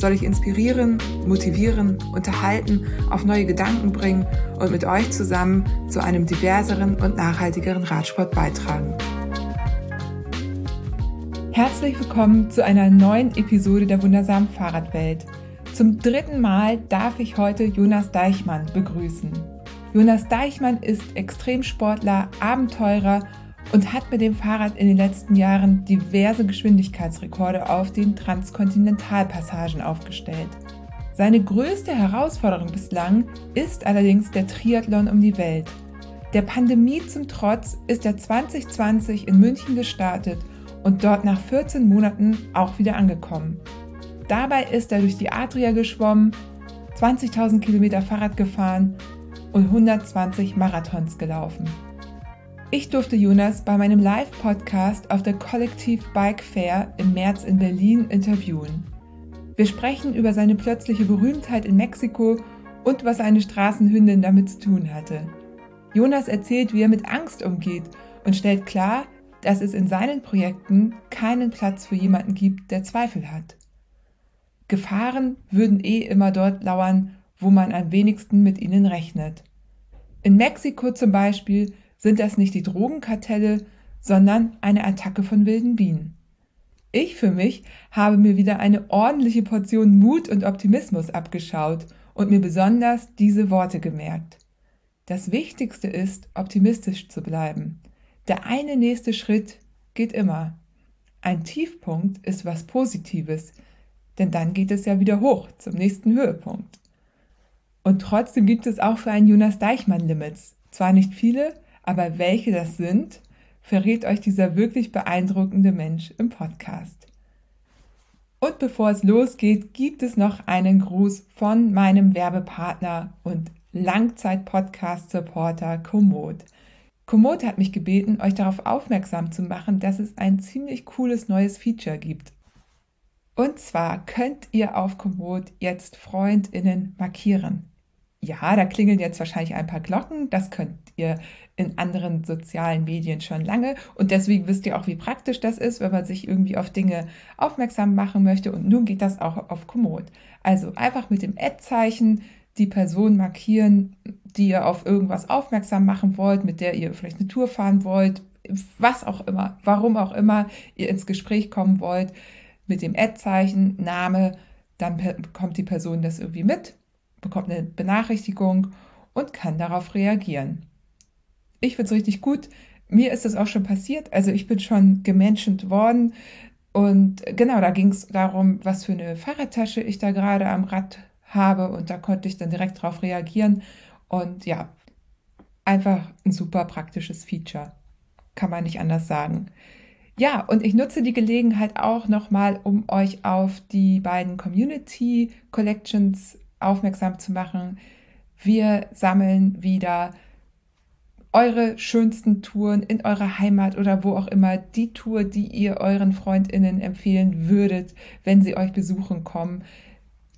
soll ich inspirieren, motivieren, unterhalten, auf neue Gedanken bringen und mit euch zusammen zu einem diverseren und nachhaltigeren Radsport beitragen. Herzlich willkommen zu einer neuen Episode der wundersamen Fahrradwelt. Zum dritten Mal darf ich heute Jonas Deichmann begrüßen. Jonas Deichmann ist Extremsportler, Abenteurer und hat mit dem Fahrrad in den letzten Jahren diverse Geschwindigkeitsrekorde auf den Transkontinentalpassagen aufgestellt. Seine größte Herausforderung bislang ist allerdings der Triathlon um die Welt. Der Pandemie zum Trotz ist er 2020 in München gestartet und dort nach 14 Monaten auch wieder angekommen. Dabei ist er durch die Adria geschwommen, 20.000 Kilometer Fahrrad gefahren und 120 Marathons gelaufen. Ich durfte Jonas bei meinem Live-Podcast auf der Kollektiv Bike Fair im März in Berlin interviewen. Wir sprechen über seine plötzliche Berühmtheit in Mexiko und was eine Straßenhündin damit zu tun hatte. Jonas erzählt, wie er mit Angst umgeht und stellt klar, dass es in seinen Projekten keinen Platz für jemanden gibt, der Zweifel hat. Gefahren würden eh immer dort lauern, wo man am wenigsten mit ihnen rechnet. In Mexiko zum Beispiel sind das nicht die Drogenkartelle, sondern eine Attacke von wilden Bienen. Ich für mich habe mir wieder eine ordentliche Portion Mut und Optimismus abgeschaut und mir besonders diese Worte gemerkt. Das Wichtigste ist, optimistisch zu bleiben. Der eine nächste Schritt geht immer. Ein Tiefpunkt ist was Positives, denn dann geht es ja wieder hoch zum nächsten Höhepunkt. Und trotzdem gibt es auch für einen Jonas Deichmann Limits. Zwar nicht viele, aber welche das sind, verrät euch dieser wirklich beeindruckende Mensch im Podcast. Und bevor es losgeht, gibt es noch einen Gruß von meinem Werbepartner und Langzeit-Podcast-Supporter Komoot. Komoot hat mich gebeten, euch darauf aufmerksam zu machen, dass es ein ziemlich cooles neues Feature gibt. Und zwar könnt ihr auf Komoot jetzt FreundInnen markieren. Ja, da klingeln jetzt wahrscheinlich ein paar Glocken. Das könnt ihr in anderen sozialen Medien schon lange. Und deswegen wisst ihr auch, wie praktisch das ist, wenn man sich irgendwie auf Dinge aufmerksam machen möchte. Und nun geht das auch auf Komoot. Also einfach mit dem Ad-Zeichen die Person markieren, die ihr auf irgendwas aufmerksam machen wollt, mit der ihr vielleicht eine Tour fahren wollt, was auch immer, warum auch immer ihr ins Gespräch kommen wollt. Mit dem Ad-Zeichen, Name, dann bekommt die Person das irgendwie mit bekommt eine Benachrichtigung und kann darauf reagieren. Ich finde es richtig gut. Mir ist das auch schon passiert. Also ich bin schon gemenschent worden. Und genau, da ging es darum, was für eine Fahrradtasche ich da gerade am Rad habe. Und da konnte ich dann direkt darauf reagieren. Und ja, einfach ein super praktisches Feature. Kann man nicht anders sagen. Ja, und ich nutze die Gelegenheit auch nochmal, um euch auf die beiden Community Collections aufmerksam zu machen. Wir sammeln wieder eure schönsten Touren in eurer Heimat oder wo auch immer, die Tour, die ihr euren Freundinnen empfehlen würdet, wenn sie euch besuchen kommen.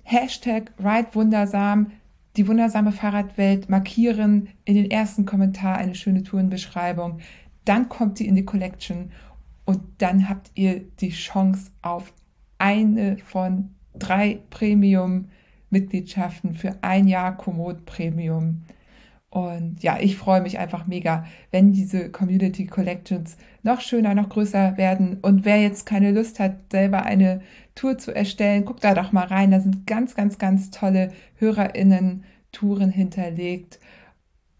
Hashtag Ride Wundersam, die wundersame Fahrradwelt markieren, in den ersten Kommentar eine schöne Tourenbeschreibung. Dann kommt sie in die Collection und dann habt ihr die Chance auf eine von drei Premium Mitgliedschaften für ein Jahr Komoot Premium. Und ja, ich freue mich einfach mega, wenn diese Community Collections noch schöner, noch größer werden. Und wer jetzt keine Lust hat, selber eine Tour zu erstellen, guckt da doch mal rein. Da sind ganz, ganz, ganz tolle HörerInnen-Touren hinterlegt.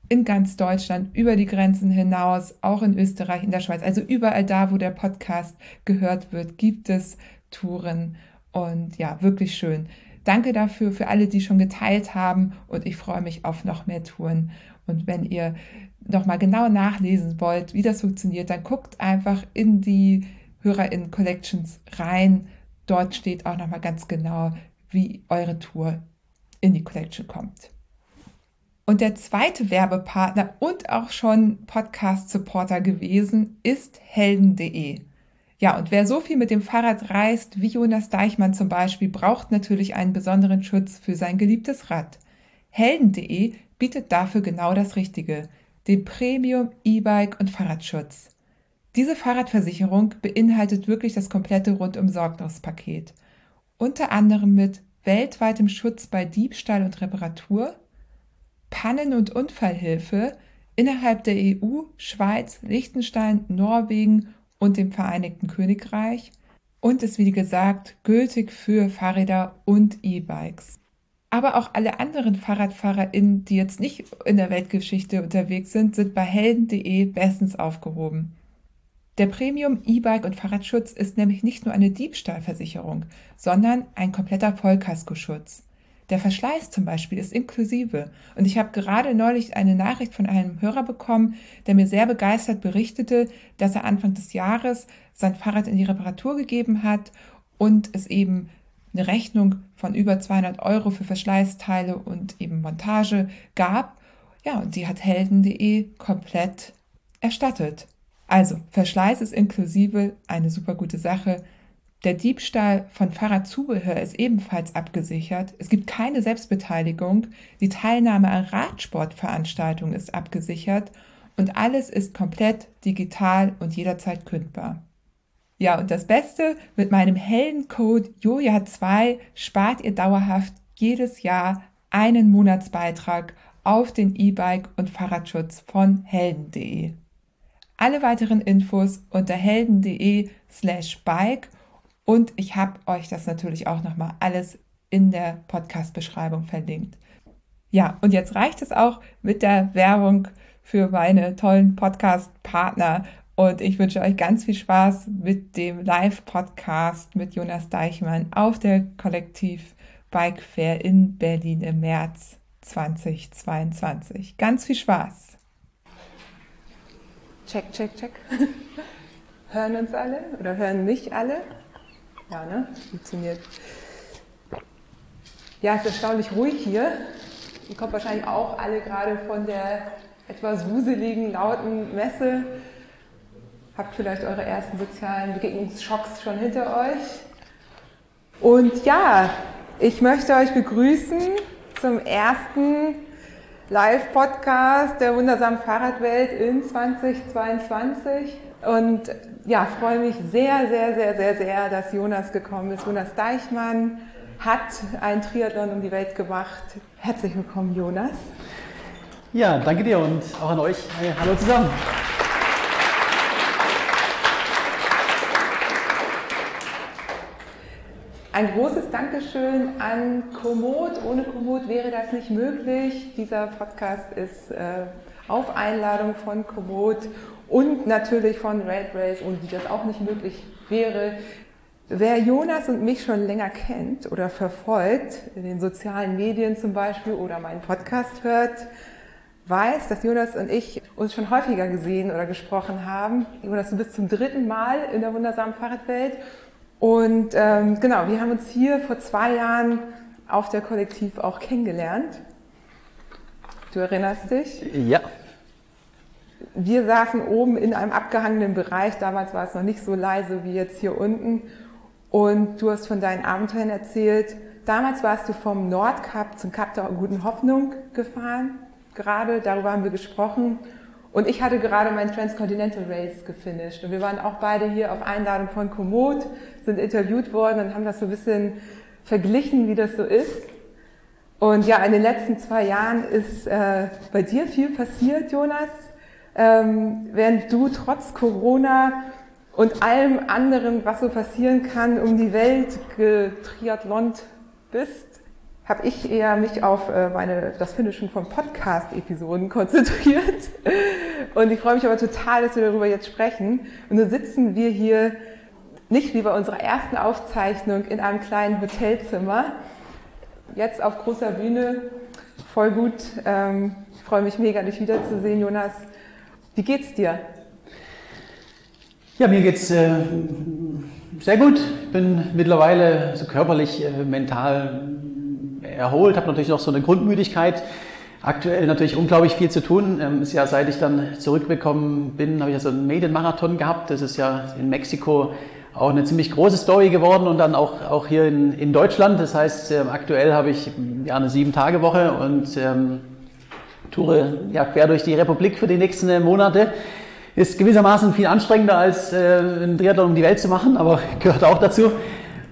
In ganz Deutschland, über die Grenzen hinaus, auch in Österreich, in der Schweiz. Also überall da, wo der Podcast gehört wird, gibt es Touren. Und ja, wirklich schön. Danke dafür für alle, die schon geteilt haben und ich freue mich auf noch mehr Touren. Und wenn ihr nochmal genau nachlesen wollt, wie das funktioniert, dann guckt einfach in die HörerInnen Collections rein. Dort steht auch nochmal ganz genau, wie eure Tour in die Collection kommt. Und der zweite Werbepartner und auch schon Podcast-Supporter gewesen ist helden.de. Ja, und wer so viel mit dem Fahrrad reist wie Jonas Deichmann zum Beispiel, braucht natürlich einen besonderen Schutz für sein geliebtes Rad. Helden.de bietet dafür genau das Richtige, den Premium E-Bike und Fahrradschutz. Diese Fahrradversicherung beinhaltet wirklich das komplette Rundum-Sorglos-Paket. Unter anderem mit weltweitem Schutz bei Diebstahl und Reparatur, Pannen- und Unfallhilfe innerhalb der EU, Schweiz, Liechtenstein, Norwegen und dem Vereinigten Königreich und ist wie gesagt gültig für Fahrräder und E-Bikes. Aber auch alle anderen FahrradfahrerInnen, die jetzt nicht in der Weltgeschichte unterwegs sind, sind bei helden.de bestens aufgehoben. Der Premium E-Bike und Fahrradschutz ist nämlich nicht nur eine Diebstahlversicherung, sondern ein kompletter Vollkaskoschutz. Der Verschleiß zum Beispiel ist inklusive. Und ich habe gerade neulich eine Nachricht von einem Hörer bekommen, der mir sehr begeistert berichtete, dass er Anfang des Jahres sein Fahrrad in die Reparatur gegeben hat und es eben eine Rechnung von über 200 Euro für Verschleißteile und eben Montage gab. Ja, und die hat helden.de komplett erstattet. Also, Verschleiß ist inklusive eine super gute Sache. Der Diebstahl von Fahrradzubehör ist ebenfalls abgesichert. Es gibt keine Selbstbeteiligung. Die Teilnahme an Radsportveranstaltungen ist abgesichert. Und alles ist komplett digital und jederzeit kündbar. Ja, und das Beste, mit meinem Heldencode Joja2 spart ihr dauerhaft jedes Jahr einen Monatsbeitrag auf den E-Bike und Fahrradschutz von helden.de. Alle weiteren Infos unter helden.de slash bike und ich habe euch das natürlich auch nochmal alles in der Podcast-Beschreibung verlinkt. Ja, und jetzt reicht es auch mit der Werbung für meine tollen Podcast-Partner. Und ich wünsche euch ganz viel Spaß mit dem Live-Podcast mit Jonas Deichmann auf der Kollektiv Bike Fair in Berlin im März 2022. Ganz viel Spaß! Check, check, check. hören uns alle oder hören mich alle? Ja, ne? Funktioniert. Ja, es ist erstaunlich ruhig hier. Ihr kommt wahrscheinlich auch alle gerade von der etwas wuseligen, lauten Messe. Habt vielleicht eure ersten sozialen Begegnungsschocks schon hinter euch. Und ja, ich möchte euch begrüßen zum ersten Live-Podcast der wundersamen Fahrradwelt in 2022. Und ja, freue mich sehr, sehr, sehr, sehr, sehr, dass Jonas gekommen ist. Jonas Deichmann hat einen Triathlon um die Welt gemacht. Herzlich willkommen, Jonas. Ja, danke dir und auch an euch. Hallo zusammen. Ein großes Dankeschön an Komoot. Ohne Komoot wäre das nicht möglich. Dieser Podcast ist äh, auf Einladung von Komoot und natürlich von Red Race, ohne die das auch nicht möglich wäre. Wer Jonas und mich schon länger kennt oder verfolgt, in den sozialen Medien zum Beispiel oder meinen Podcast hört, weiß, dass Jonas und ich uns schon häufiger gesehen oder gesprochen haben. Jonas, du bist zum dritten Mal in der wundersamen Fahrradwelt. Und ähm, genau, wir haben uns hier vor zwei Jahren auf der Kollektiv auch kennengelernt. Du erinnerst dich? Ja. Wir saßen oben in einem abgehangenen Bereich, damals war es noch nicht so leise wie jetzt hier unten. Und du hast von deinen Abenteuern erzählt. Damals warst du vom Nordkap zum Kap der Guten Hoffnung gefahren. Gerade darüber haben wir gesprochen. Und ich hatte gerade mein Transcontinental Race gefinisht. Und wir waren auch beide hier auf Einladung von Komoot, sind interviewt worden und haben das so ein bisschen verglichen, wie das so ist. Und ja, in den letzten zwei Jahren ist äh, bei dir viel passiert, Jonas. Ähm, während du trotz Corona und allem anderen, was so passieren kann, um die Welt getriathlont bist, habe ich eher mich auf äh, meine, das Finishen von Podcast-Episoden konzentriert. Und ich freue mich aber total, dass wir darüber jetzt sprechen. Und nun sitzen wir hier nicht wie bei unserer ersten Aufzeichnung in einem kleinen Hotelzimmer, jetzt auf großer Bühne. Voll gut. Ähm, ich freue mich mega, dich wiederzusehen, Jonas. Wie geht's dir? Ja, mir geht's äh, sehr gut. Ich bin mittlerweile so körperlich, äh, mental erholt, habe natürlich noch so eine Grundmüdigkeit. Aktuell natürlich unglaublich viel zu tun. Ähm, ist ja, seit ich dann zurückgekommen bin, habe ich ja so einen Maiden-Marathon gehabt. Das ist ja in Mexiko auch eine ziemlich große Story geworden und dann auch, auch hier in, in Deutschland. Das heißt, äh, aktuell habe ich ja eine Sieben-Tage-Woche und ähm, toure ja, quer durch die Republik für die nächsten äh, Monate. Ist gewissermaßen viel anstrengender als äh, einen Triathlon um die Welt zu machen, aber gehört auch dazu.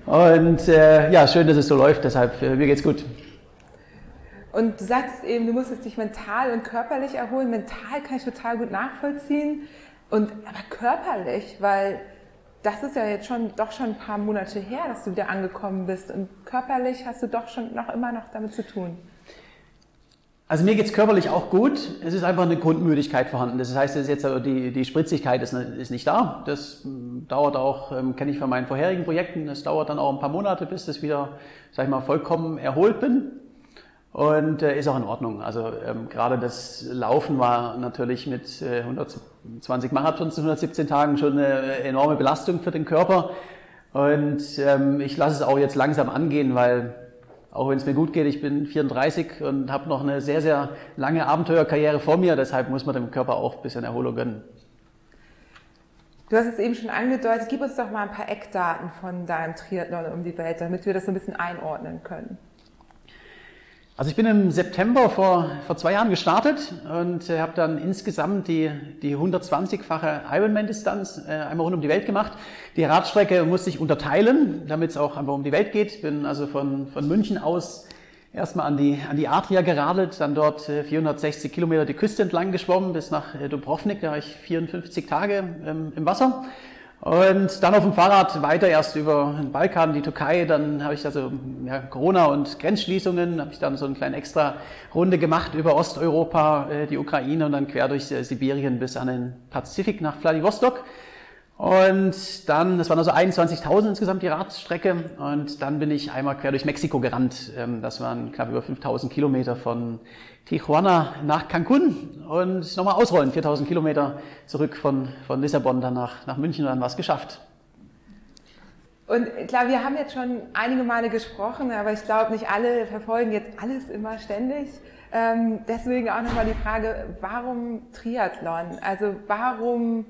Und äh, ja, schön, dass es so läuft, deshalb äh, mir geht's gut. Und du sagst eben, du musstest dich mental und körperlich erholen. Mental kann ich total gut nachvollziehen. Und aber körperlich, weil das ist ja jetzt schon doch schon ein paar Monate her, dass du wieder angekommen bist. Und körperlich hast du doch schon noch immer noch damit zu tun. Also mir geht's körperlich auch gut. Es ist einfach eine Grundmüdigkeit vorhanden. Das heißt, das jetzt die, die Spritzigkeit ist, ist nicht da. Das hm, dauert auch, ähm, kenne ich von meinen vorherigen Projekten, das dauert dann auch ein paar Monate, bis das wieder, sag ich mal, vollkommen erholt bin. Und äh, ist auch in Ordnung. Also ähm, gerade das Laufen war natürlich mit äh, 120 Marathons in 117 Tagen schon eine enorme Belastung für den Körper. Und ähm, ich lasse es auch jetzt langsam angehen, weil auch wenn es mir gut geht, ich bin 34 und habe noch eine sehr, sehr lange Abenteuerkarriere vor mir. Deshalb muss man dem Körper auch ein bisschen Erholung gönnen. Du hast es eben schon angedeutet. Gib uns doch mal ein paar Eckdaten von deinem Triathlon um die Welt, damit wir das so ein bisschen einordnen können. Also ich bin im September vor, vor zwei Jahren gestartet und äh, habe dann insgesamt die, die 120-fache Ironman-Distanz äh, einmal rund um die Welt gemacht. Die Radstrecke musste ich unterteilen, damit es auch einfach um die Welt geht. Bin also von, von München aus erstmal an die, an die Adria geradelt, dann dort äh, 460 Kilometer die Küste entlang geschwommen bis nach äh, Dubrovnik. Da war ich 54 Tage ähm, im Wasser. Und dann auf dem Fahrrad weiter erst über den Balkan, die Türkei, dann habe ich also ja, Corona und Grenzschließungen, habe ich dann so eine kleine extra Runde gemacht über Osteuropa, äh, die Ukraine und dann quer durch äh, Sibirien bis an den Pazifik nach Vladivostok. Und dann, das waren also 21.000 insgesamt die Radstrecke. Und dann bin ich einmal quer durch Mexiko gerannt. Ähm, das waren knapp über 5.000 Kilometer von Tijuana nach Cancun und nochmal ausrollen. 4.000 Kilometer zurück von, von Lissabon dann nach, nach München und dann war es geschafft. Und klar, wir haben jetzt schon einige Male gesprochen, aber ich glaube, nicht alle verfolgen jetzt alles immer ständig. Ähm, deswegen auch nochmal die Frage, warum Triathlon? Also warum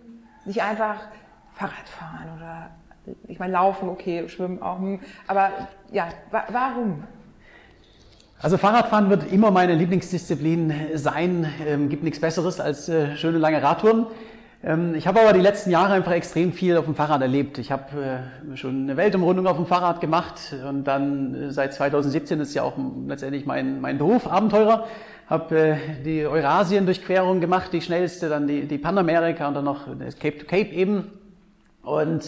nicht einfach Fahrrad fahren oder ich meine laufen, okay, schwimmen auch, hm. aber ja, wa warum? Also Fahrradfahren wird immer meine Lieblingsdisziplin sein. Ähm, gibt nichts Besseres als äh, schöne lange Radtouren. Ähm, ich habe aber die letzten Jahre einfach extrem viel auf dem Fahrrad erlebt. Ich habe äh, schon eine Weltumrundung auf dem Fahrrad gemacht und dann äh, seit 2017 ist ja auch letztendlich mein, mein Beruf, Abenteurer. Habe äh, die Eurasien-Durchquerung gemacht, die schnellste, dann die, die Panamerika und dann noch das Cape to Cape eben. Und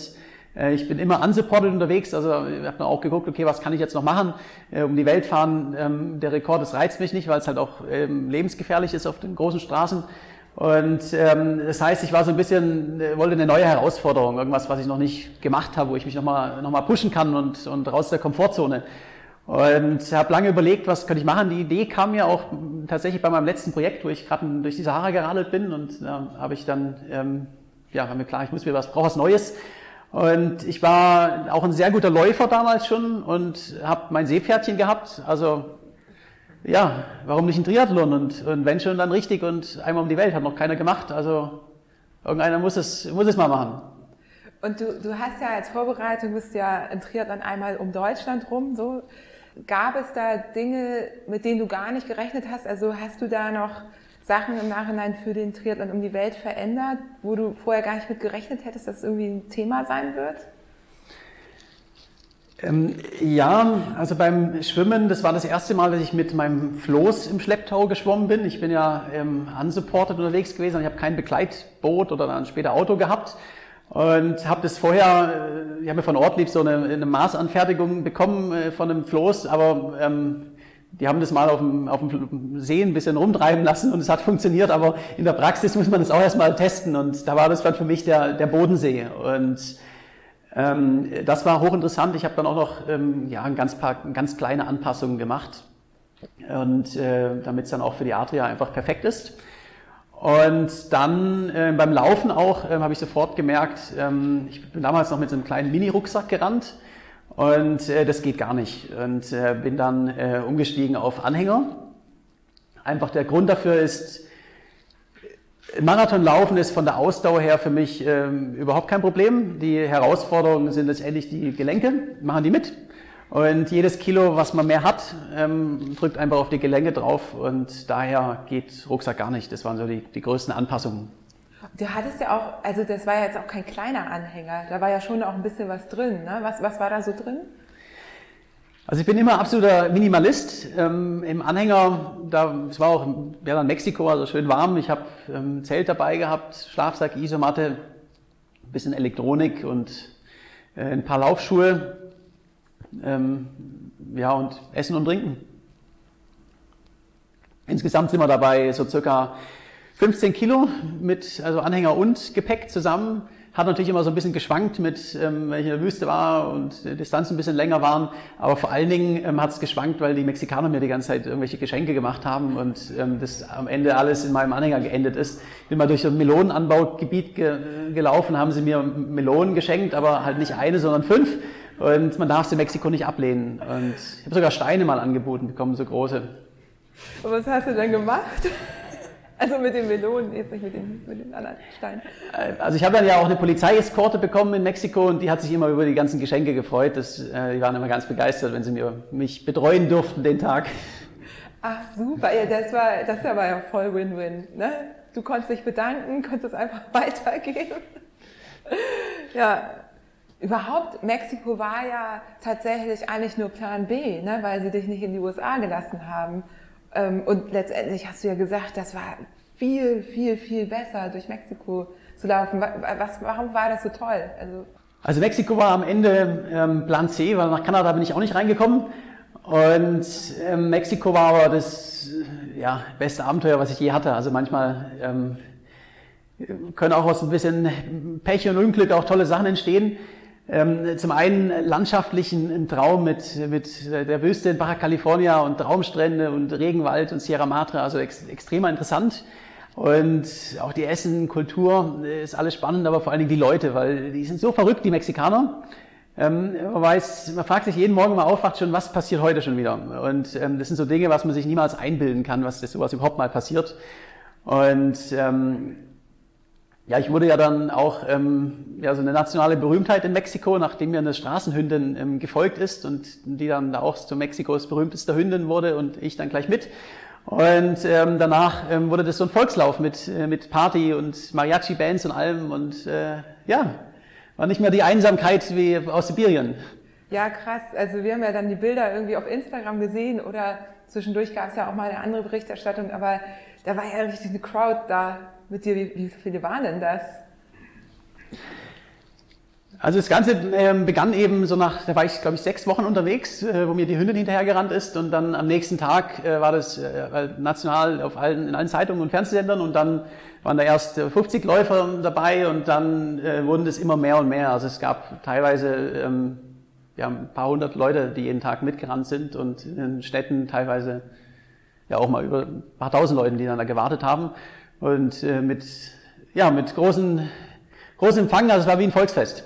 ich bin immer unsupported unterwegs, also ich habe auch geguckt, okay, was kann ich jetzt noch machen? Äh, um die Welt fahren, ähm, der Rekord, das reizt mich nicht, weil es halt auch ähm, lebensgefährlich ist auf den großen Straßen. Und ähm, das heißt, ich war so ein bisschen, äh, wollte eine neue Herausforderung, irgendwas, was ich noch nicht gemacht habe, wo ich mich nochmal noch mal pushen kann und, und raus der Komfortzone. Und habe lange überlegt, was könnte ich machen. Die Idee kam mir auch tatsächlich bei meinem letzten Projekt, wo ich gerade durch die Sahara geradelt bin und da äh, habe ich dann ähm, ja, war mir klar, ich muss mir was, brauche was Neues. Und ich war auch ein sehr guter Läufer damals schon und habe mein Seepferdchen gehabt. Also ja, warum nicht ein Triathlon? Und, und wenn schon, dann richtig und einmal um die Welt, hat noch keiner gemacht. Also irgendeiner muss es, muss es mal machen. Und du, du hast ja als Vorbereitung, bist ja im Triathlon einmal um Deutschland rum. So. Gab es da Dinge, mit denen du gar nicht gerechnet hast? Also hast du da noch Sachen im Nachhinein für den Triathlon um die Welt verändert, wo du vorher gar nicht mit gerechnet hättest, dass es irgendwie ein Thema sein wird? Ähm, ja, also beim Schwimmen, das war das erste Mal, dass ich mit meinem Floß im Schlepptau geschwommen bin. Ich bin ja ähm, unsupported unterwegs gewesen und ich habe kein Begleitboot oder dann später Auto gehabt. Und habe das vorher, äh, ich habe mir von Ortlieb so eine, eine Maßanfertigung bekommen äh, von einem Floß, aber ähm, die haben das mal auf dem, auf dem See ein bisschen rumtreiben lassen und es hat funktioniert, aber in der Praxis muss man das auch erstmal testen und da war das dann für mich der, der Bodensee und ähm, das war hochinteressant. Ich habe dann auch noch ähm, ja, ein ganz paar ganz kleine Anpassungen gemacht äh, damit es dann auch für die Adria einfach perfekt ist. Und dann äh, beim Laufen auch äh, habe ich sofort gemerkt, ähm, ich bin damals noch mit so einem kleinen Mini-Rucksack gerannt Und äh, das geht gar nicht. Und äh, bin dann äh, umgestiegen auf Anhänger. Einfach der Grund dafür ist, Marathonlaufen ist von der Ausdauer her für mich ähm, überhaupt kein Problem. Die Herausforderungen sind letztendlich die Gelenke, machen die mit. Und jedes Kilo, was man mehr hat, ähm, drückt einfach auf die Gelenke drauf und daher geht Rucksack gar nicht. Das waren so die, die größten Anpassungen. Du hattest ja auch, also das war ja jetzt auch kein kleiner Anhänger, da war ja schon auch ein bisschen was drin. Ne? Was, was war da so drin? Also ich bin immer absoluter Minimalist. Ähm, Im Anhänger, da, es war auch ja, dann Mexiko, also schön warm. Ich habe ähm, Zelt dabei gehabt, Schlafsack, Isomatte, ein bisschen Elektronik und äh, ein paar Laufschuhe. Ähm, ja, und Essen und Trinken. Insgesamt sind wir dabei so circa 15 Kilo mit also Anhänger und Gepäck zusammen. Hat natürlich immer so ein bisschen geschwankt mit, ähm, wenn ich in der Wüste war und die Distanzen ein bisschen länger waren. Aber vor allen Dingen ähm, hat es geschwankt, weil die Mexikaner mir die ganze Zeit irgendwelche Geschenke gemacht haben und ähm, das am Ende alles in meinem Anhänger geendet ist. Bin mal durch ein Melonenanbaugebiet ge gelaufen, haben sie mir Melonen geschenkt, aber halt nicht eine, sondern fünf. Und man darf sie in Mexiko nicht ablehnen. Und ich habe sogar Steine mal angeboten bekommen, so große. Und was hast du dann gemacht? Also mit den Melonen, jetzt nicht mit den, mit den anderen Steinen. Äh, also ich habe dann ja auch eine Polizeieskorte bekommen in Mexiko und die hat sich immer über die ganzen Geschenke gefreut. Das, äh, die waren immer ganz begeistert, wenn sie mir, mich betreuen durften den Tag. Ach super, ja, das war, das war ja voll Win-Win. Ne? Du konntest dich bedanken, konntest es einfach weitergeben. ja, überhaupt, Mexiko war ja tatsächlich eigentlich nur Plan B, ne? weil sie dich nicht in die USA gelassen haben. Ähm, und letztendlich hast du ja gesagt, das war viel, viel, viel besser, durch Mexiko zu laufen. Was, warum war das so toll? Also, also Mexiko war am Ende ähm, Plan C, weil nach Kanada bin ich auch nicht reingekommen. Und ähm, Mexiko war aber das ja, beste Abenteuer, was ich je hatte. Also manchmal ähm, können auch aus ein bisschen Pech und Unglück auch tolle Sachen entstehen. Ähm, zum einen landschaftlich ein Traum mit, mit der Wüste in Baja California und Traumstrände und Regenwald und Sierra Madre, also ex, extrem interessant. Und auch die Essen, Kultur ist alles spannend, aber vor allen Dingen die Leute, weil die sind so verrückt, die Mexikaner. Ähm, man weiß, man fragt sich jeden Morgen, wenn man aufwacht, schon, was passiert heute schon wieder? Und ähm, das sind so Dinge, was man sich niemals einbilden kann, was das sowas überhaupt mal passiert. Und ähm, ja, ich wurde ja dann auch ähm, ja, so eine nationale Berühmtheit in Mexiko, nachdem mir eine Straßenhündin ähm, gefolgt ist und die dann da auch zu Mexikos berühmtester Hündin wurde und ich dann gleich mit. Und ähm, danach ähm, wurde das so ein Volkslauf mit, äh, mit Party und Mariachi-Bands und allem und äh, ja, war nicht mehr die Einsamkeit wie aus Sibirien. Ja, krass. Also wir haben ja dann die Bilder irgendwie auf Instagram gesehen oder zwischendurch gab es ja auch mal eine andere Berichterstattung, aber da war ja richtig eine Crowd da mit dir. Wie, wie viele waren denn das? Also das Ganze ähm, begann eben so nach, da war ich glaube ich sechs Wochen unterwegs, äh, wo mir die Hündin hinterhergerannt ist und dann am nächsten Tag äh, war das äh, national auf allen, in allen Zeitungen und Fernsehsendern und dann waren da erst 50 Läufer dabei und dann äh, wurden es immer mehr und mehr. Also es gab teilweise ähm, ja, ein paar hundert Leute, die jeden Tag mitgerannt sind und in Städten teilweise ja auch mal über ein paar tausend Leuten, die dann da gewartet haben und äh, mit, ja, mit großen, großen Empfang, also es war wie ein Volksfest.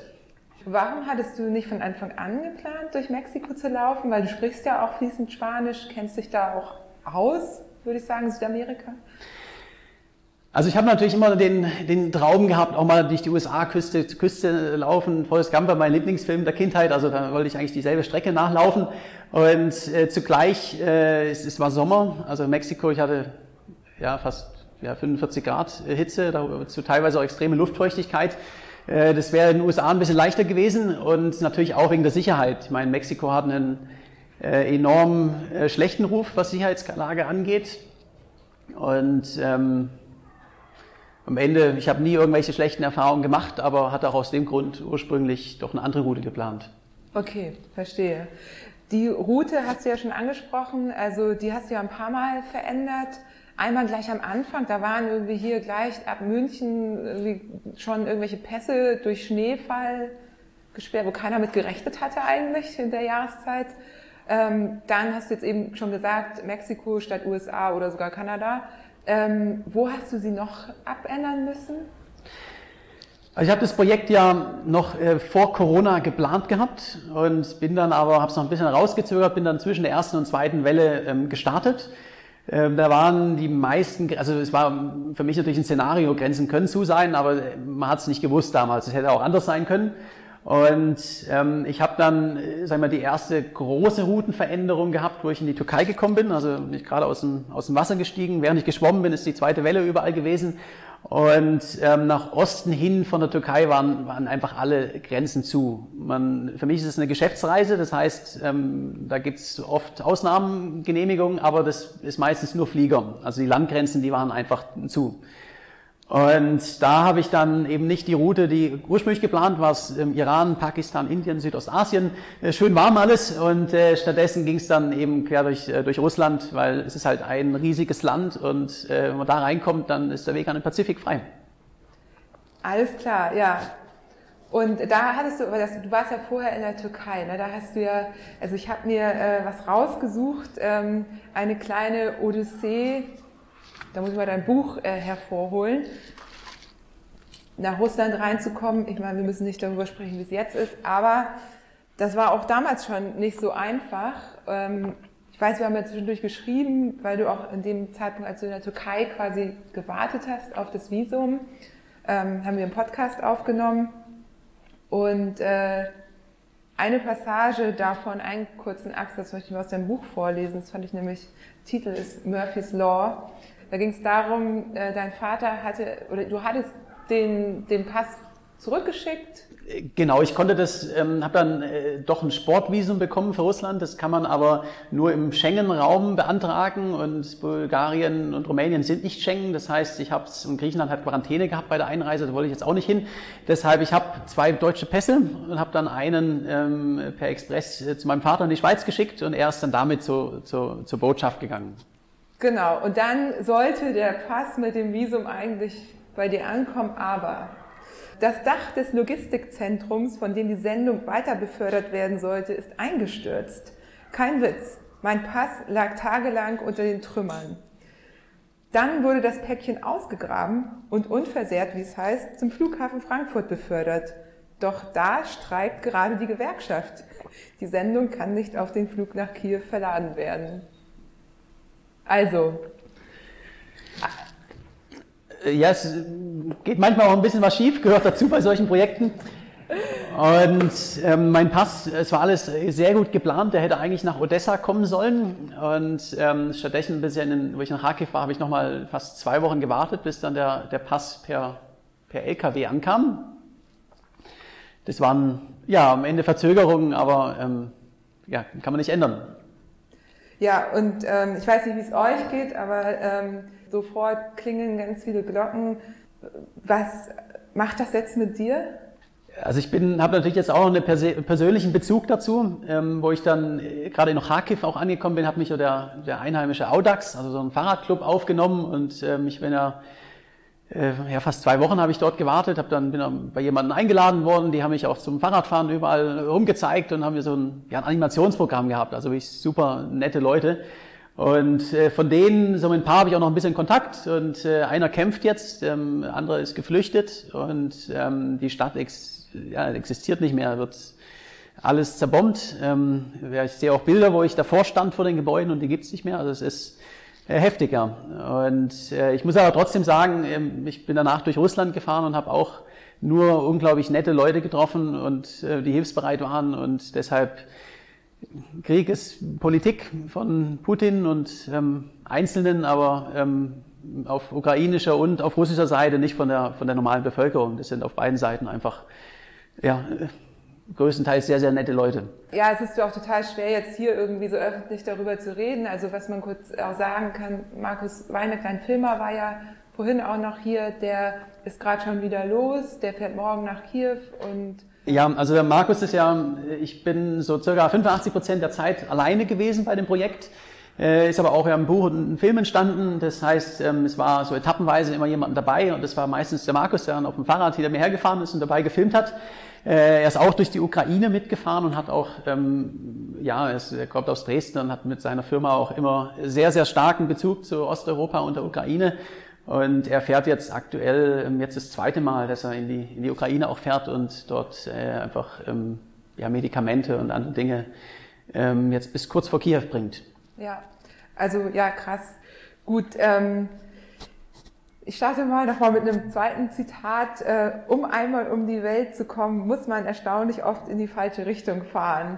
Warum hattest du nicht von Anfang an geplant, durch Mexiko zu laufen? Weil du sprichst ja auch fließend Spanisch, kennst dich da auch aus, würde ich sagen, Südamerika? Also ich habe natürlich immer den, den Traum gehabt, auch mal durch die USA-Küste Küste laufen. Forrest Gump war mein Lieblingsfilm der Kindheit, also da wollte ich eigentlich dieselbe Strecke nachlaufen. Und äh, zugleich, äh, es, es war Sommer, also Mexiko, ich hatte ja fast ja, 45 Grad Hitze, dazu teilweise auch extreme Luftfeuchtigkeit. Äh, das wäre in den USA ein bisschen leichter gewesen und natürlich auch wegen der Sicherheit. Ich meine, Mexiko hat einen äh, enorm äh, schlechten Ruf, was Sicherheitslage angeht. Und ähm, am Ende, ich habe nie irgendwelche schlechten Erfahrungen gemacht, aber hatte auch aus dem Grund ursprünglich doch eine andere Route geplant. Okay, verstehe. Die Route hast du ja schon angesprochen, also die hast du ja ein paar Mal verändert. Einmal gleich am Anfang, da waren irgendwie hier gleich ab München schon irgendwelche Pässe durch Schneefall gesperrt, wo keiner mit gerechnet hatte eigentlich in der Jahreszeit. Ähm, dann hast du jetzt eben schon gesagt, Mexiko statt USA oder sogar Kanada. Ähm, wo hast du sie noch abändern müssen? Also ich habe das Projekt ja noch äh, vor Corona geplant gehabt und bin dann aber, habe es noch ein bisschen rausgezögert, bin dann zwischen der ersten und zweiten Welle ähm, gestartet. Ähm, da waren die meisten, also es war für mich natürlich ein Szenario, Grenzen können zu sein, aber man hat es nicht gewusst damals. Es hätte auch anders sein können. Und ähm, ich habe dann, äh, sagen wir, die erste große Routenveränderung gehabt, wo ich in die Türkei gekommen bin. Also bin ich gerade aus dem, aus dem Wasser gestiegen. Während ich geschwommen bin, ist die zweite Welle überall gewesen. Und ähm, nach Osten hin von der Türkei waren, waren einfach alle Grenzen zu. Man, für mich ist es eine Geschäftsreise, das heißt, ähm, da gibt es oft Ausnahmengenehmigungen, aber das ist meistens nur Flieger. Also die Landgrenzen, die waren einfach zu. Und da habe ich dann eben nicht die Route, die ursprünglich geplant war, im Iran, Pakistan, Indien, Südostasien, äh, schön warm alles. Und äh, stattdessen ging es dann eben quer durch, äh, durch Russland, weil es ist halt ein riesiges Land und äh, wenn man da reinkommt, dann ist der Weg an den Pazifik frei. Alles klar, ja. Und da hattest du, du warst ja vorher in der Türkei, ne? da hast du ja, also ich habe mir äh, was rausgesucht, ähm, eine kleine Odyssee da muss ich mal dein Buch äh, hervorholen. Nach Russland reinzukommen, ich meine, wir müssen nicht darüber sprechen, wie es jetzt ist, aber das war auch damals schon nicht so einfach. Ähm, ich weiß, wir haben ja zwischendurch geschrieben, weil du auch in dem Zeitpunkt, als du in der Türkei quasi gewartet hast auf das Visum, ähm, haben wir einen Podcast aufgenommen. Und äh, eine Passage davon, einen kurzen Absatz, möchte ich mal aus deinem Buch vorlesen. Das fand ich nämlich, Titel ist Murphy's Law. Da ging es darum, äh, dein Vater hatte, oder du hattest den, den Pass zurückgeschickt. Genau, ich konnte das, ähm, habe dann äh, doch ein Sportvisum bekommen für Russland. Das kann man aber nur im Schengen-Raum beantragen und Bulgarien und Rumänien sind nicht Schengen. Das heißt, ich habe es in Griechenland hat Quarantäne gehabt bei der Einreise, da wollte ich jetzt auch nicht hin. Deshalb, ich habe zwei deutsche Pässe und habe dann einen ähm, per Express äh, zu meinem Vater in die Schweiz geschickt und er ist dann damit zu, zu, zur Botschaft gegangen. Genau, und dann sollte der Pass mit dem Visum eigentlich bei dir ankommen, aber das Dach des Logistikzentrums, von dem die Sendung weiter befördert werden sollte, ist eingestürzt. Kein Witz. Mein Pass lag tagelang unter den Trümmern. Dann wurde das Päckchen ausgegraben und unversehrt, wie es heißt, zum Flughafen Frankfurt befördert. Doch da streikt gerade die Gewerkschaft. Die Sendung kann nicht auf den Flug nach Kiew verladen werden. Also. Ja, es geht manchmal auch ein bisschen was schief, gehört dazu bei solchen Projekten. Und ähm, mein Pass, es war alles sehr gut geplant, der hätte eigentlich nach Odessa kommen sollen. Und ähm, stattdessen, bis in, wo ich nach Kharkiv war, habe ich nochmal fast zwei Wochen gewartet, bis dann der, der Pass per, per LKW ankam. Das waren ja am Ende Verzögerungen, aber ähm, ja, kann man nicht ändern. Ja, und ähm, ich weiß nicht, wie es euch geht, aber ähm, sofort klingen ganz viele Glocken. Was macht das jetzt mit dir? Also ich bin, habe natürlich jetzt auch einen persönlichen Bezug dazu, ähm, wo ich dann äh, gerade in Kharkiv auch angekommen bin, hat mich so der, der einheimische Audax, also so ein Fahrradclub aufgenommen und ähm, ich bin ja äh, ja, fast zwei Wochen habe ich dort gewartet, habe dann bin dann bei jemandem eingeladen worden, die haben mich auch zum Fahrradfahren überall rumgezeigt und haben mir so ein, ja, ein Animationsprogramm gehabt, also wirklich super nette Leute. Und äh, von denen, so ein paar habe ich auch noch ein bisschen Kontakt und äh, einer kämpft jetzt, ähm, andere ist geflüchtet und ähm, die Stadt ex ja, existiert nicht mehr, wird alles zerbombt. Ähm, ich sehe auch Bilder, wo ich davor stand vor den Gebäuden und die gibt's nicht mehr. Also es ist äh, heftiger. Und äh, ich muss aber trotzdem sagen, ähm, ich bin danach durch Russland gefahren und habe auch nur unglaublich nette Leute getroffen und äh, die hilfsbereit waren und deshalb Krieg ist Politik von Putin und ähm, Einzelnen, aber ähm, auf ukrainischer und auf russischer Seite nicht von der, von der normalen Bevölkerung. Das sind auf beiden Seiten einfach ja, größtenteils sehr, sehr nette Leute. Ja, es ist ja auch total schwer, jetzt hier irgendwie so öffentlich darüber zu reden. Also was man kurz auch sagen kann, Markus Weineck, dein Filmer, war ja vorhin auch noch hier, der ist gerade schon wieder los, der fährt morgen nach Kiew und ja, also der Markus ist ja, ich bin so circa 85 Prozent der Zeit alleine gewesen bei dem Projekt. Äh, ist aber auch ja im Buch und ein Film entstanden. Das heißt, ähm, es war so etappenweise immer jemand dabei und das war meistens der Markus, der dann auf dem Fahrrad hinter mir hergefahren ist und dabei gefilmt hat. Äh, er ist auch durch die Ukraine mitgefahren und hat auch, ähm, ja, er kommt aus Dresden und hat mit seiner Firma auch immer sehr, sehr starken Bezug zu Osteuropa und der Ukraine. Und er fährt jetzt aktuell, ähm, jetzt das zweite Mal, dass er in die, in die Ukraine auch fährt und dort äh, einfach ähm, ja, Medikamente und andere Dinge ähm, jetzt bis kurz vor Kiew bringt. Ja, also ja, krass. Gut, ähm, ich starte mal nochmal mit einem zweiten Zitat. Äh, um einmal um die Welt zu kommen, muss man erstaunlich oft in die falsche Richtung fahren.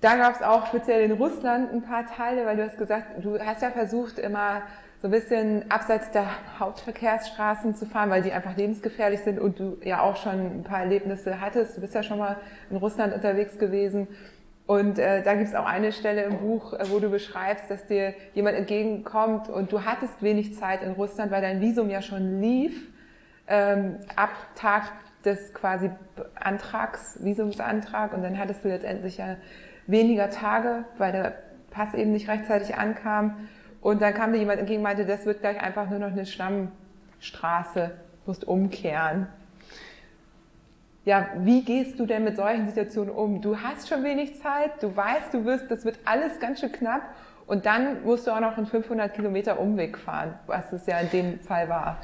Da gab es auch speziell in Russland ein paar Teile, weil du hast gesagt, du hast ja versucht, immer so ein bisschen abseits der Hauptverkehrsstraßen zu fahren, weil die einfach lebensgefährlich sind und du ja auch schon ein paar Erlebnisse hattest. Du bist ja schon mal in Russland unterwegs gewesen. Und äh, da gibt es auch eine Stelle im Buch, äh, wo du beschreibst, dass dir jemand entgegenkommt und du hattest wenig Zeit in Russland, weil dein Visum ja schon lief, ähm, ab Tag des quasi Antrags, Visumsantrag. Und dann hattest du letztendlich ja weniger Tage, weil der Pass eben nicht rechtzeitig ankam. Und dann kam dir jemand entgegen und meinte, das wird gleich einfach nur noch eine Schlammstraße, musst umkehren. Ja, wie gehst du denn mit solchen Situationen um? Du hast schon wenig Zeit, du weißt, du wirst, das wird alles ganz schön knapp und dann musst du auch noch einen 500 Kilometer Umweg fahren, was es ja in dem Fall war.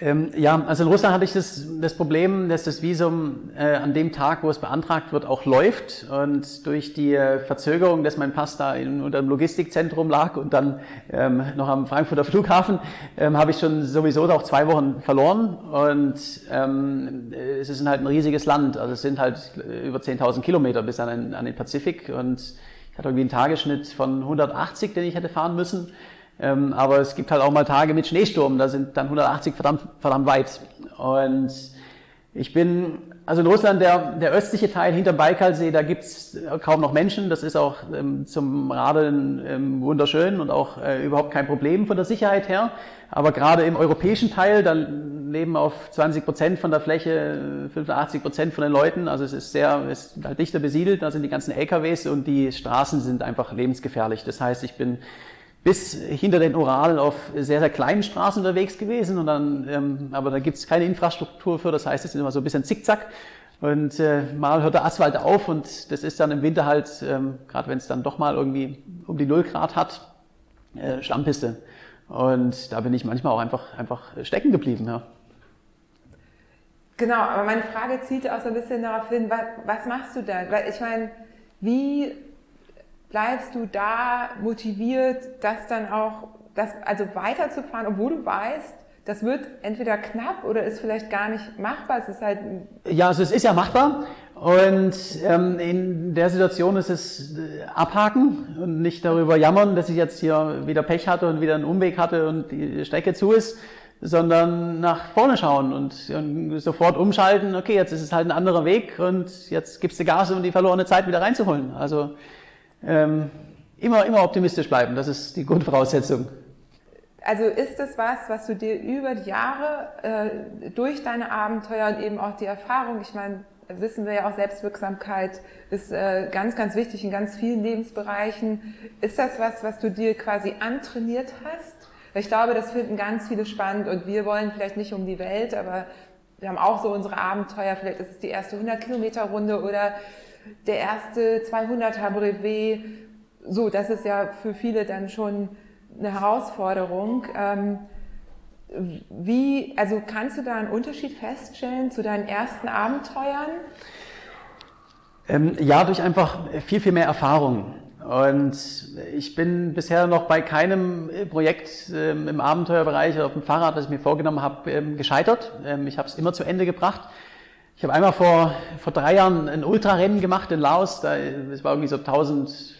Ähm, ja, also in Russland hatte ich das, das Problem, dass das Visum äh, an dem Tag, wo es beantragt wird, auch läuft. Und durch die äh, Verzögerung, dass mein Pass da in, unter dem Logistikzentrum lag und dann ähm, noch am Frankfurter Flughafen, ähm, habe ich schon sowieso auch zwei Wochen verloren. Und ähm, es ist halt ein riesiges Land. Also es sind halt äh, über 10.000 Kilometer bis an den, an den Pazifik. Und ich hatte irgendwie einen Tagesschnitt von 180, den ich hätte fahren müssen. Ähm, aber es gibt halt auch mal Tage mit Schneesturm, da sind dann 180 verdammt, verdammt weit. Und ich bin, also in Russland, der, der östliche Teil hinter Baikalsee, da gibt's kaum noch Menschen. Das ist auch ähm, zum Radeln ähm, wunderschön und auch äh, überhaupt kein Problem von der Sicherheit her. Aber gerade im europäischen Teil, da leben auf 20 Prozent von der Fläche 85 Prozent von den Leuten. Also es ist sehr, es ist halt dichter besiedelt. Da sind die ganzen LKWs und die Straßen sind einfach lebensgefährlich. Das heißt, ich bin bis hinter den Uralen auf sehr, sehr kleinen Straßen unterwegs gewesen. Und dann, ähm, aber da gibt es keine Infrastruktur für, das heißt, es ist immer so ein bisschen zickzack. Und äh, mal hört der Asphalt auf und das ist dann im Winter halt, ähm, gerade wenn es dann doch mal irgendwie um die Null Grad hat, äh, Stammpiste. Und da bin ich manchmal auch einfach, einfach stecken geblieben. Ja. Genau, aber meine Frage zielt auch so ein bisschen darauf hin, was, was machst du da? Weil ich meine, wie bleibst du da motiviert, das dann auch, das, also weiterzufahren, obwohl du weißt, das wird entweder knapp oder ist vielleicht gar nicht machbar. Es ist halt ja, also es ist ja machbar und ähm, in der Situation ist es äh, abhaken und nicht darüber jammern, dass ich jetzt hier wieder Pech hatte und wieder einen Umweg hatte und die Strecke zu ist, sondern nach vorne schauen und, und sofort umschalten. Okay, jetzt ist es halt ein anderer Weg und jetzt gibst du Gas, um die verlorene Zeit wieder reinzuholen. Also ähm, immer, immer optimistisch bleiben, das ist die Grundvoraussetzung. Also ist das was, was du dir über die Jahre äh, durch deine Abenteuer und eben auch die Erfahrung, ich meine, wissen wir ja auch, Selbstwirksamkeit ist äh, ganz, ganz wichtig in ganz vielen Lebensbereichen. Ist das was, was du dir quasi antrainiert hast? Ich glaube, das finden ganz viele spannend und wir wollen vielleicht nicht um die Welt, aber wir haben auch so unsere Abenteuer, vielleicht ist es die erste 100 Kilometer Runde oder der erste 200er Brevet. So, das ist ja für viele dann schon eine Herausforderung. Ähm, wie, also kannst du da einen Unterschied feststellen zu deinen ersten Abenteuern? Ähm, ja, durch einfach viel, viel mehr Erfahrung. Und ich bin bisher noch bei keinem Projekt ähm, im Abenteuerbereich oder auf dem Fahrrad, das ich mir vorgenommen habe, ähm, gescheitert. Ähm, ich habe es immer zu Ende gebracht. Ich habe einmal vor, vor drei Jahren ein Ultrarennen gemacht in Laos. Da, das war irgendwie so 1300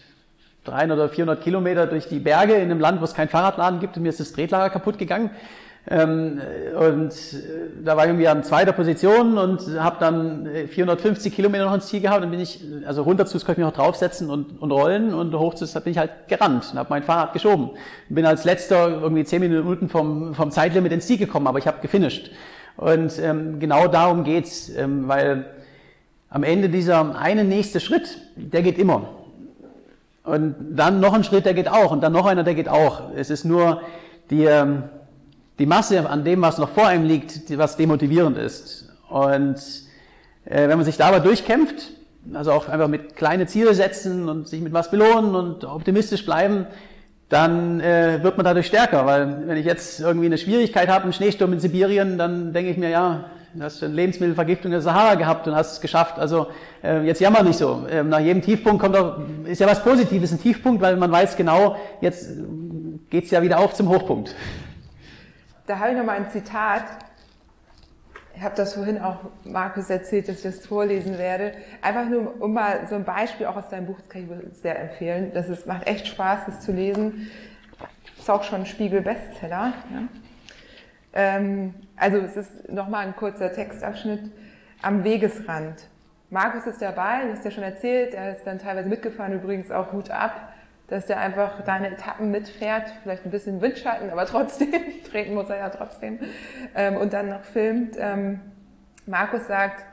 oder 400 Kilometer durch die Berge in einem Land, wo es keinen Fahrradladen gibt. Und mir ist das Tretlager kaputt gegangen. Ähm, und äh, da war ich irgendwie an zweiter Position und habe dann 450 Kilometer noch ins Ziel gehabt. Dann bin ich, also runter zu, das konnte ich mich noch draufsetzen und, und rollen und hoch zu, bin ich halt gerannt und habe mein Fahrrad geschoben. Bin als letzter irgendwie zehn Minuten vom, vom Zeitlimit ins Ziel gekommen, aber ich habe gefinisht. Und ähm, genau darum geht's, ähm, weil am Ende dieser eine nächste Schritt, der geht immer. Und dann noch ein Schritt, der geht auch. Und dann noch einer, der geht auch. Es ist nur die, ähm, die Masse an dem, was noch vor einem liegt, was demotivierend ist. Und äh, wenn man sich dabei durchkämpft, also auch einfach mit kleine Ziele setzen und sich mit was belohnen und optimistisch bleiben, dann äh, wird man dadurch stärker. Weil wenn ich jetzt irgendwie eine Schwierigkeit habe, einen Schneesturm in Sibirien, dann denke ich mir, ja, du hast eine Lebensmittelvergiftung der Sahara gehabt und hast es geschafft. Also äh, jetzt jammer nicht so. Äh, nach jedem Tiefpunkt kommt auch, ist ja was Positives, ein Tiefpunkt, weil man weiß genau, jetzt geht's ja wieder auf zum Hochpunkt. Da habe ich nochmal ein Zitat. Ich habe das vorhin auch Markus erzählt, dass ich das vorlesen werde. Einfach nur, um mal so ein Beispiel auch aus deinem Buch, das kann ich sehr empfehlen. Das ist, macht echt Spaß, das zu lesen. Ist auch schon ein Spiegel-Bestseller. Ja? Ähm, also es ist nochmal ein kurzer Textabschnitt am Wegesrand. Markus ist dabei, du hast ja schon erzählt, er ist dann teilweise mitgefahren, übrigens auch Hut ab, dass der einfach deine Etappen mitfährt, vielleicht ein bisschen Windschatten, aber trotzdem, treten muss er ja trotzdem, ähm, und dann noch filmt. Ähm, Markus sagt,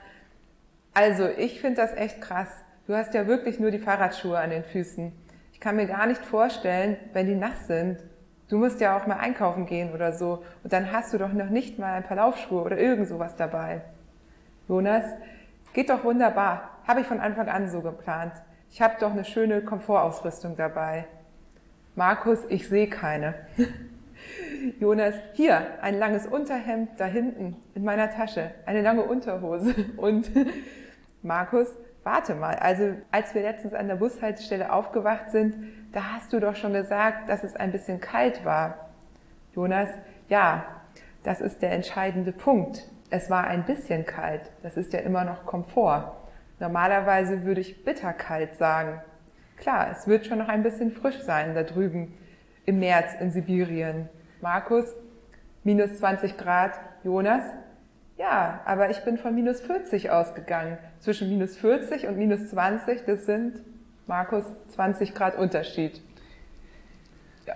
also ich finde das echt krass. Du hast ja wirklich nur die Fahrradschuhe an den Füßen. Ich kann mir gar nicht vorstellen, wenn die nass sind, Du musst ja auch mal einkaufen gehen oder so. Und dann hast du doch noch nicht mal ein paar Laufschuhe oder irgend sowas dabei. Jonas, geht doch wunderbar. Habe ich von Anfang an so geplant. Ich habe doch eine schöne Komfortausrüstung dabei. Markus, ich sehe keine. Jonas, hier, ein langes Unterhemd da hinten in meiner Tasche, eine lange Unterhose. Und Markus, warte mal, also als wir letztens an der Bushaltestelle aufgewacht sind, da hast du doch schon gesagt, dass es ein bisschen kalt war. Jonas, ja, das ist der entscheidende Punkt. Es war ein bisschen kalt. Das ist ja immer noch Komfort. Normalerweise würde ich bitterkalt sagen. Klar, es wird schon noch ein bisschen frisch sein da drüben im März in Sibirien. Markus, minus 20 Grad. Jonas, ja, aber ich bin von minus 40 ausgegangen. Zwischen minus 40 und minus 20, das sind, Markus, 20 Grad Unterschied. Ja,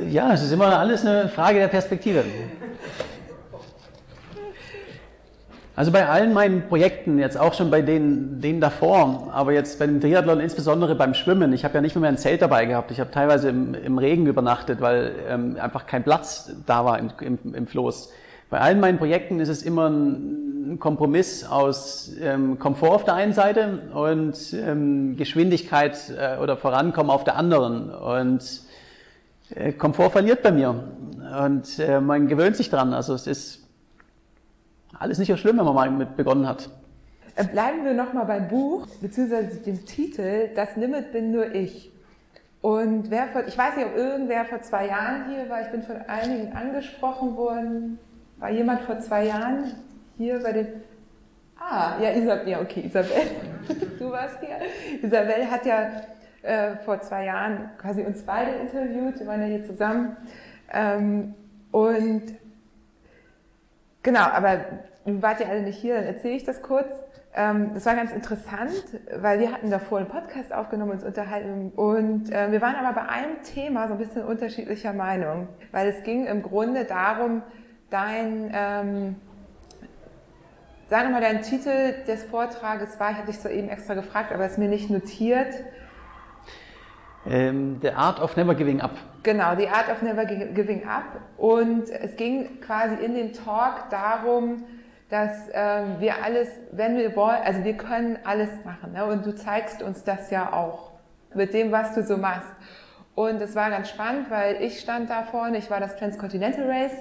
ja es ist immer alles eine Frage der Perspektive. Also bei allen meinen Projekten, jetzt auch schon bei denen, denen davor, aber jetzt beim Triathlon insbesondere beim Schwimmen, ich habe ja nicht mehr ein Zelt dabei gehabt, ich habe teilweise im, im, Regen übernachtet, weil ähm, einfach kein Platz da war im, im, im Floß. Bei allen meinen Projekten ist es immer ein Kompromiss aus ähm, Komfort auf der einen Seite und ähm, Geschwindigkeit äh, oder Vorankommen auf der anderen. Und äh, Komfort verliert bei mir. Und äh, man gewöhnt sich dran. Also es ist alles nicht so schlimm, wenn man mal mit begonnen hat. Äh, bleiben wir nochmal beim Buch, beziehungsweise dem Titel, Das Limit bin nur ich. Und wer vor, ich weiß nicht, ob irgendwer vor zwei Jahren hier war, ich bin von einigen angesprochen worden, war jemand vor zwei Jahren hier bei dem. Ah, ja, Isabel, ja, okay, Isabel, du warst hier. Isabel hat ja äh, vor zwei Jahren quasi uns beide interviewt, wir waren ja hier zusammen. Ähm, und genau, aber wart ja alle nicht hier, dann erzähle ich das kurz. Ähm, das war ganz interessant, weil wir hatten davor einen Podcast aufgenommen, uns unterhalten und äh, wir waren aber bei einem Thema so ein bisschen unterschiedlicher Meinung, weil es ging im Grunde darum, dein, ähm, sag nochmal, dein Titel des Vortrages war, ich hatte dich so eben extra gefragt, aber es ist mir nicht notiert. Ähm, the Art of Never Giving Up. Genau, The Art of Never Giving Up. Und es ging quasi in dem Talk darum, dass ähm, wir alles, wenn wir wollen, also wir können alles machen. Ne? Und du zeigst uns das ja auch mit dem, was du so machst. Und es war ganz spannend, weil ich stand da vorne, ich war das Transcontinental Race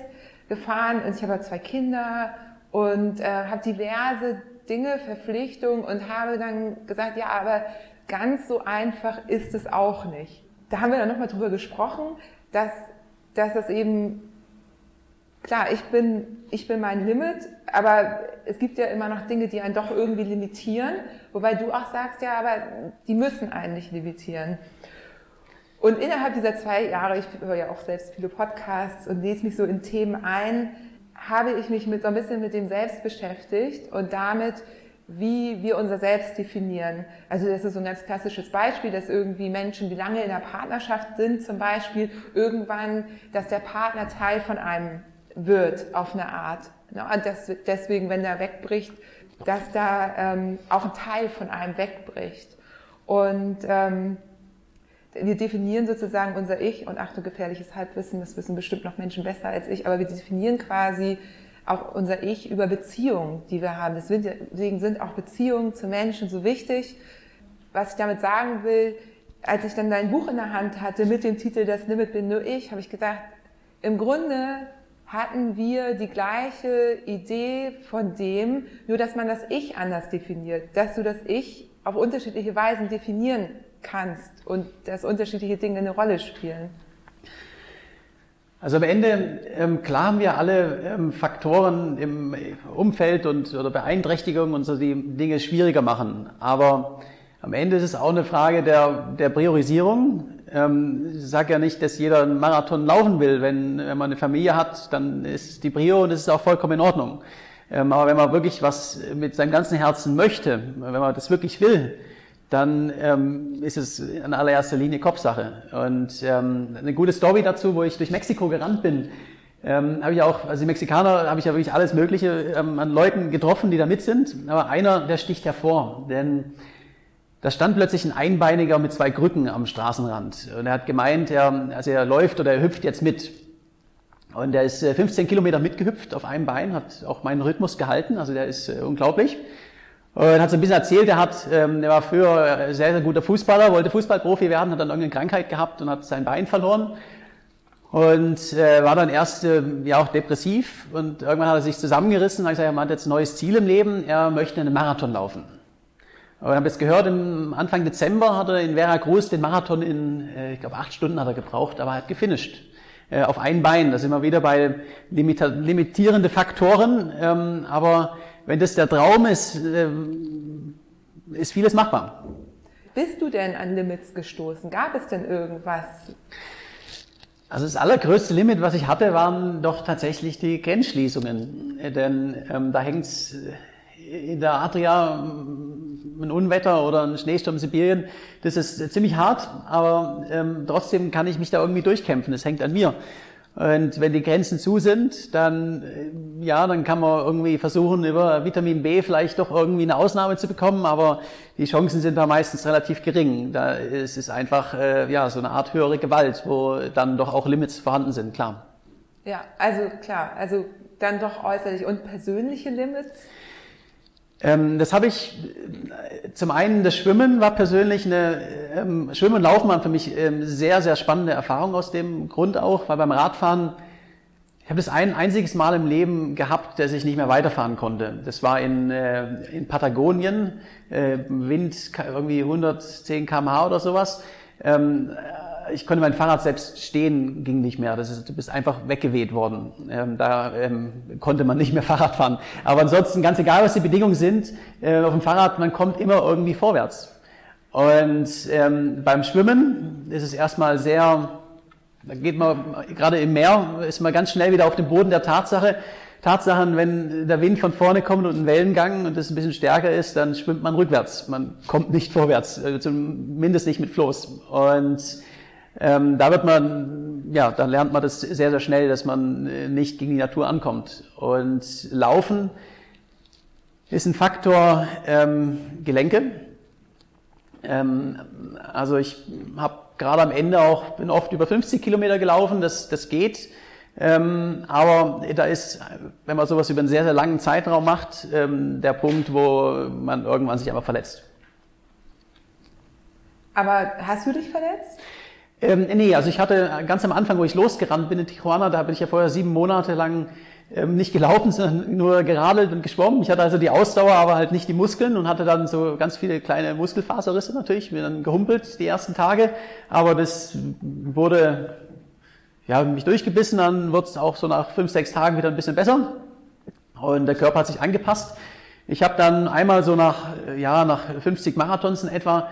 gefahren und ich habe zwei Kinder und äh, habe diverse Dinge, Verpflichtungen und habe dann gesagt, ja, aber ganz so einfach ist es auch nicht. Da haben wir dann nochmal drüber gesprochen, dass, dass das eben, klar, ich bin, ich bin mein Limit, aber es gibt ja immer noch Dinge, die einen doch irgendwie limitieren, wobei du auch sagst, ja, aber die müssen einen nicht limitieren. Und innerhalb dieser zwei Jahre, ich höre ja auch selbst viele Podcasts und lese mich so in Themen ein, habe ich mich mit so ein bisschen mit dem Selbst beschäftigt und damit, wie wir unser Selbst definieren. Also das ist so ein ganz klassisches Beispiel, dass irgendwie Menschen, die lange in der Partnerschaft sind, zum Beispiel irgendwann, dass der Partner Teil von einem wird auf eine Art. Und deswegen, wenn der wegbricht, dass da ähm, auch ein Teil von einem wegbricht. Und ähm, wir definieren sozusagen unser Ich und Achtung, gefährliches Halbwissen, das wissen bestimmt noch Menschen besser als ich, aber wir definieren quasi auch unser Ich über Beziehungen, die wir haben. Deswegen sind auch Beziehungen zu Menschen so wichtig. Was ich damit sagen will, als ich dann dein Buch in der Hand hatte mit dem Titel Das Limit bin nur ich, habe ich gedacht, im Grunde hatten wir die gleiche Idee von dem, nur dass man das Ich anders definiert, dass du das Ich auf unterschiedliche Weisen definieren kannst und dass unterschiedliche Dinge eine Rolle spielen. Also am Ende, ähm, klar haben wir alle ähm, Faktoren im Umfeld und oder Beeinträchtigungen und so, die Dinge schwieriger machen. Aber am Ende ist es auch eine Frage der, der Priorisierung. Ähm, ich sage ja nicht, dass jeder einen Marathon laufen will. Wenn, wenn man eine Familie hat, dann ist die Prio und das ist auch vollkommen in Ordnung. Ähm, aber wenn man wirklich was mit seinem ganzen Herzen möchte, wenn man das wirklich will, dann ähm, ist es in allererster Linie Kopfsache. Und ähm, eine gute Story dazu, wo ich durch Mexiko gerannt bin, ähm, habe ich auch, also die Mexikaner habe ich ja wirklich alles Mögliche ähm, an Leuten getroffen, die da mit sind. Aber einer, der sticht hervor, denn da stand plötzlich ein Einbeiniger mit zwei Krücken am Straßenrand. Und er hat gemeint, er, also er läuft oder er hüpft jetzt mit. Und er ist 15 äh, Kilometer mitgehüpft auf einem Bein, hat auch meinen Rhythmus gehalten, also der ist äh, unglaublich. Und hat so ein bisschen erzählt, er hat, ähm, er war früher sehr, sehr guter Fußballer, wollte Fußballprofi werden, hat dann irgendeine Krankheit gehabt und hat sein Bein verloren. Und äh, war dann erst äh, ja auch depressiv und irgendwann hat er sich zusammengerissen und hat gesagt, er hat jetzt ein neues Ziel im Leben, er möchte einen Marathon laufen. Und wir haben jetzt gehört, im Anfang Dezember hat er in Veracruz den Marathon in, äh, ich glaube, acht Stunden hat er gebraucht, aber er hat gefinisht. Äh, auf ein Bein. Da sind wir wieder bei limitierende Faktoren. Ähm, aber wenn das der Traum ist, äh, ist vieles machbar. Bist du denn an Limits gestoßen? Gab es denn irgendwas? Also das allergrößte Limit, was ich hatte, waren doch tatsächlich die Grenzschließungen. Denn ähm, da hängt es in der Adria ein Unwetter oder ein Schneesturm in Sibirien, das ist ziemlich hart, aber ähm, trotzdem kann ich mich da irgendwie durchkämpfen. Das hängt an mir. Und wenn die Grenzen zu sind, dann, äh, ja, dann kann man irgendwie versuchen, über Vitamin B vielleicht doch irgendwie eine Ausnahme zu bekommen, aber die Chancen sind da meistens relativ gering. Da ist es einfach, äh, ja, so eine Art höhere Gewalt, wo dann doch auch Limits vorhanden sind, klar. Ja, also klar, also dann doch äußerlich und persönliche Limits? Ähm, das habe ich, äh, zum einen das Schwimmen war persönlich eine, ähm, Schwimmen und Laufen waren für mich ähm, sehr, sehr spannende Erfahrung aus dem Grund auch, weil beim Radfahren, ich habe das ein einziges Mal im Leben gehabt, dass ich nicht mehr weiterfahren konnte. Das war in, äh, in Patagonien, äh, Wind irgendwie 110 kmh oder sowas. Ähm, ich konnte mein Fahrrad selbst stehen, ging nicht mehr. Das ist, du bist einfach weggeweht worden. Ähm, da ähm, konnte man nicht mehr Fahrrad fahren. Aber ansonsten, ganz egal, was die Bedingungen sind, äh, auf dem Fahrrad, man kommt immer irgendwie vorwärts. Und ähm, beim Schwimmen ist es erstmal sehr, da geht man, gerade im Meer, ist man ganz schnell wieder auf dem Boden der Tatsache. Tatsachen, wenn der Wind von vorne kommt und ein Wellengang und das ein bisschen stärker ist, dann schwimmt man rückwärts. Man kommt nicht vorwärts, äh, zumindest nicht mit Floß. Und ähm, da wird man, ja, da lernt man das sehr, sehr schnell, dass man äh, nicht gegen die Natur ankommt. Und Laufen ist ein Faktor ähm, Gelenke. Ähm, also ich habe gerade am Ende auch, bin oft über 50 Kilometer gelaufen, das, das geht. Ähm, aber da ist, wenn man sowas über einen sehr, sehr langen Zeitraum macht, ähm, der Punkt, wo man irgendwann sich einfach verletzt. Aber hast du dich verletzt? Ähm, nee, also ich hatte ganz am Anfang, wo ich losgerannt bin in Tijuana, da bin ich ja vorher sieben Monate lang ähm, nicht gelaufen, sondern nur geradelt und geschwommen. Ich hatte also die Ausdauer, aber halt nicht die Muskeln und hatte dann so ganz viele kleine Muskelfaserrisse natürlich. Bin dann gehumpelt die ersten Tage, aber das wurde, ja, mich durchgebissen, dann wird es auch so nach fünf, sechs Tagen wieder ein bisschen besser und der Körper hat sich angepasst. Ich habe dann einmal so nach, ja, nach 50 Marathons in etwa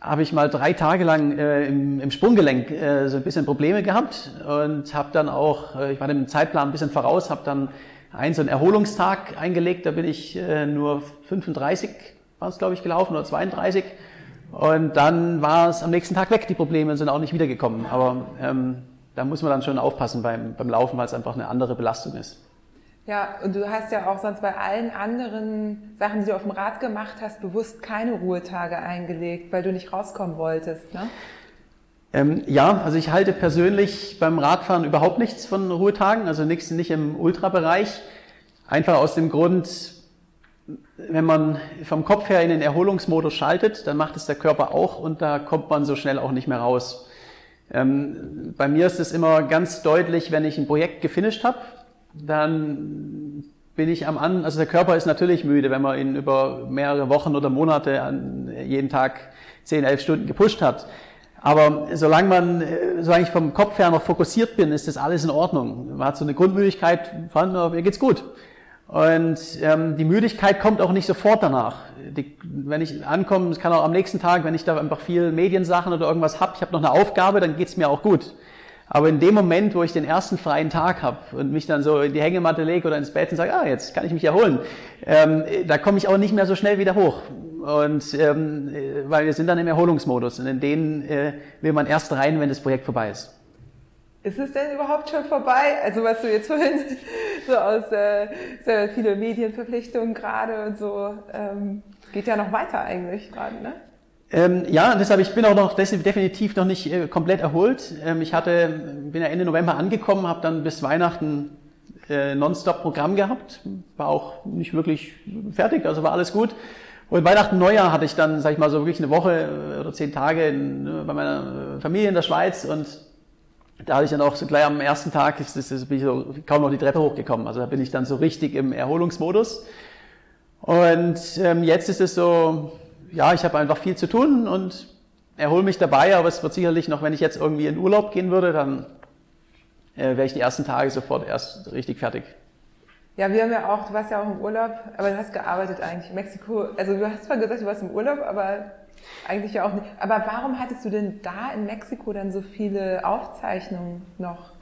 habe ich mal drei Tage lang äh, im, im Sprunggelenk äh, so ein bisschen Probleme gehabt und habe dann auch, äh, ich war dem Zeitplan ein bisschen voraus, habe dann einen so einen Erholungstag eingelegt, da bin ich äh, nur 35, war es glaube ich gelaufen, oder 32 und dann war es am nächsten Tag weg, die Probleme sind auch nicht wiedergekommen, aber ähm, da muss man dann schon aufpassen beim, beim Laufen, weil es einfach eine andere Belastung ist. Ja, und du hast ja auch sonst bei allen anderen Sachen, die du auf dem Rad gemacht hast, bewusst keine Ruhetage eingelegt, weil du nicht rauskommen wolltest, ne? Ähm, ja, also ich halte persönlich beim Radfahren überhaupt nichts von Ruhetagen, also nichts nicht im Ultrabereich. Einfach aus dem Grund, wenn man vom Kopf her in den Erholungsmodus schaltet, dann macht es der Körper auch und da kommt man so schnell auch nicht mehr raus. Ähm, bei mir ist es immer ganz deutlich, wenn ich ein Projekt gefinisht habe, dann bin ich am an, also der Körper ist natürlich müde, wenn man ihn über mehrere Wochen oder Monate an jeden Tag 10, 11 Stunden gepusht hat. Aber solange man, äh, solange ich vom Kopf her noch fokussiert bin, ist das alles in Ordnung. Man hat so eine Grundmüdigkeit, von, mir geht's gut. Und ähm, die Müdigkeit kommt auch nicht sofort danach. Die, wenn ich ankomme, es kann auch am nächsten Tag, wenn ich da einfach viel Mediensachen oder irgendwas hab, ich habe noch eine Aufgabe, dann geht's mir auch gut. Aber in dem Moment, wo ich den ersten freien Tag habe und mich dann so in die Hängematte lege oder ins Bett und sage, ah, jetzt kann ich mich erholen, ähm, da komme ich auch nicht mehr so schnell wieder hoch. Und ähm, weil wir sind dann im Erholungsmodus und in den äh, will man erst rein, wenn das Projekt vorbei ist. Ist es denn überhaupt schon vorbei? Also was du jetzt vorhin so aus äh, sehr viele Medienverpflichtungen gerade und so ähm, geht ja noch weiter eigentlich gerade, ne? Ähm, ja, deshalb ich bin auch noch definitiv noch nicht äh, komplett erholt. Ähm, ich hatte, bin ja Ende November angekommen, habe dann bis Weihnachten äh, nonstop Programm gehabt, war auch nicht wirklich fertig, also war alles gut. Und Weihnachten, Neujahr hatte ich dann, sag ich mal, so wirklich eine Woche äh, oder zehn Tage in, äh, bei meiner Familie in der Schweiz und da hatte ich dann auch so gleich am ersten Tag, ist, ist, ist, bin ich so kaum noch die Treppe hochgekommen. Also da bin ich dann so richtig im Erholungsmodus. Und ähm, jetzt ist es so, ja, ich habe einfach viel zu tun und erhole mich dabei, aber es wird sicherlich noch, wenn ich jetzt irgendwie in Urlaub gehen würde, dann äh, wäre ich die ersten Tage sofort erst richtig fertig. Ja, wir haben ja auch, du warst ja auch im Urlaub, aber du hast gearbeitet eigentlich. in Mexiko, also du hast zwar gesagt, du warst im Urlaub, aber eigentlich ja auch nicht. Aber warum hattest du denn da in Mexiko dann so viele Aufzeichnungen noch?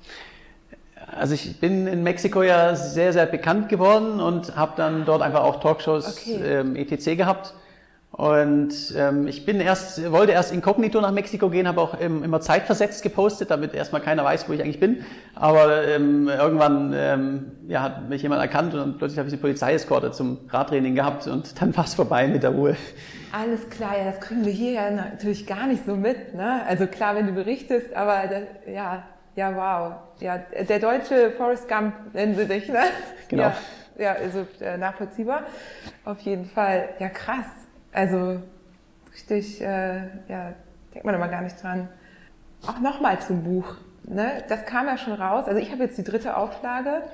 Also ich bin in Mexiko ja sehr, sehr bekannt geworden und habe dann dort einfach auch Talkshows okay. ähm, etc. gehabt. Und ähm, ich bin erst, wollte erst inkognito nach Mexiko gehen, habe auch ähm, immer zeitversetzt gepostet, damit erstmal keiner weiß, wo ich eigentlich bin. Aber ähm, irgendwann ähm, ja, hat mich jemand erkannt und plötzlich habe ich eine Polizeieskorte zum Radtraining gehabt und dann war es vorbei mit der Ruhe. Alles klar, ja, das kriegen wir hier ja natürlich gar nicht so mit. Ne? Also klar, wenn du berichtest, aber das, ja, ja, wow. Ja, der deutsche Forrest Gump nennen sie dich, ne? Genau. Ja, ja also äh, nachvollziehbar. Auf jeden Fall. Ja, krass. Also richtig, äh, ja, denkt man immer gar nicht dran. Auch nochmal zum Buch. Ne? Das kam ja schon raus. Also ich habe jetzt die dritte Auflage.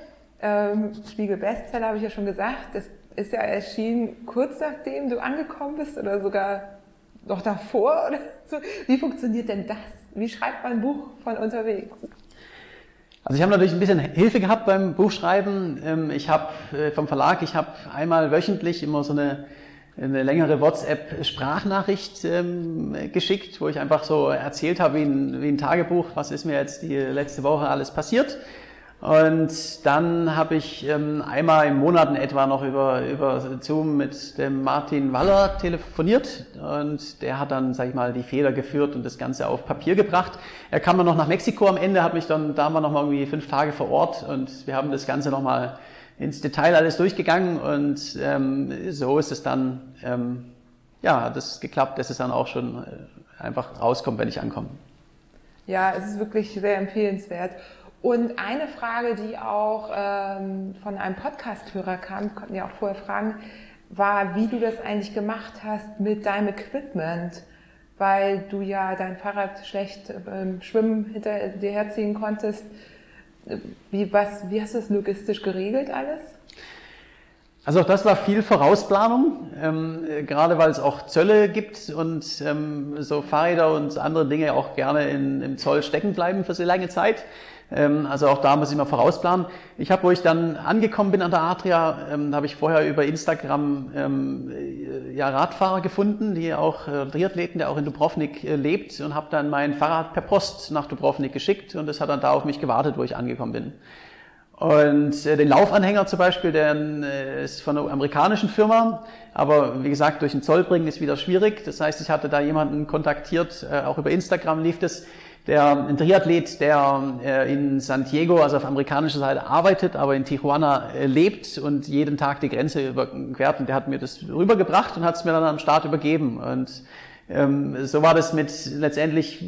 Ähm, Spiegel Bestseller habe ich ja schon gesagt. Das ist ja erschienen kurz nachdem du angekommen bist oder sogar noch davor oder so. Wie funktioniert denn das? Wie schreibt man ein Buch von unterwegs? Also ich habe natürlich ein bisschen Hilfe gehabt beim Buchschreiben. Ähm, ich habe äh, vom Verlag, ich habe einmal wöchentlich immer so eine eine längere WhatsApp-Sprachnachricht ähm, geschickt, wo ich einfach so erzählt habe, wie ein, wie ein Tagebuch, was ist mir jetzt die letzte Woche alles passiert. Und dann habe ich ähm, einmal im Monat in etwa noch über, über Zoom mit dem Martin Waller telefoniert und der hat dann, sag ich mal, die Fehler geführt und das Ganze auf Papier gebracht. Er kam dann noch nach Mexiko am Ende, hat mich dann, da wir noch mal irgendwie fünf Tage vor Ort und wir haben das Ganze noch mal ins Detail alles durchgegangen und ähm, so ist es dann, ähm, ja, es geklappt, dass es dann auch schon äh, einfach rauskommt, wenn ich ankomme. Ja, es ist wirklich sehr empfehlenswert. Und eine Frage, die auch ähm, von einem Podcast-Hörer kam, konnten ja auch vorher fragen, war, wie du das eigentlich gemacht hast mit deinem Equipment, weil du ja dein Fahrrad schlecht beim Schwimmen hinter dir herziehen konntest. Wie, was, wie hast du das logistisch geregelt alles? Also auch das war viel Vorausplanung, ähm, gerade weil es auch Zölle gibt und ähm, so Fahrräder und andere Dinge auch gerne in, im Zoll stecken bleiben für sehr lange Zeit. Ähm, also auch da muss ich mal vorausplanen. Ich habe, wo ich dann angekommen bin an der Adria, ähm, habe ich vorher über Instagram ähm, äh, ja, Radfahrer gefunden, die auch äh, Triathleten, der auch in Dubrovnik äh, lebt und habe dann mein Fahrrad per Post nach Dubrovnik geschickt und es hat dann da auf mich gewartet, wo ich angekommen bin. Und äh, den Laufanhänger zum Beispiel, der äh, ist von einer amerikanischen Firma, aber wie gesagt, durch den Zoll bringen ist wieder schwierig. Das heißt, ich hatte da jemanden kontaktiert, auch über Instagram lief das, der ein Triathlet, der äh, in San Diego, also auf amerikanischer Seite arbeitet, aber in Tijuana äh, lebt und jeden Tag die Grenze überquert und der hat mir das rübergebracht und hat es mir dann am Start übergeben und ähm, so war das mit letztendlich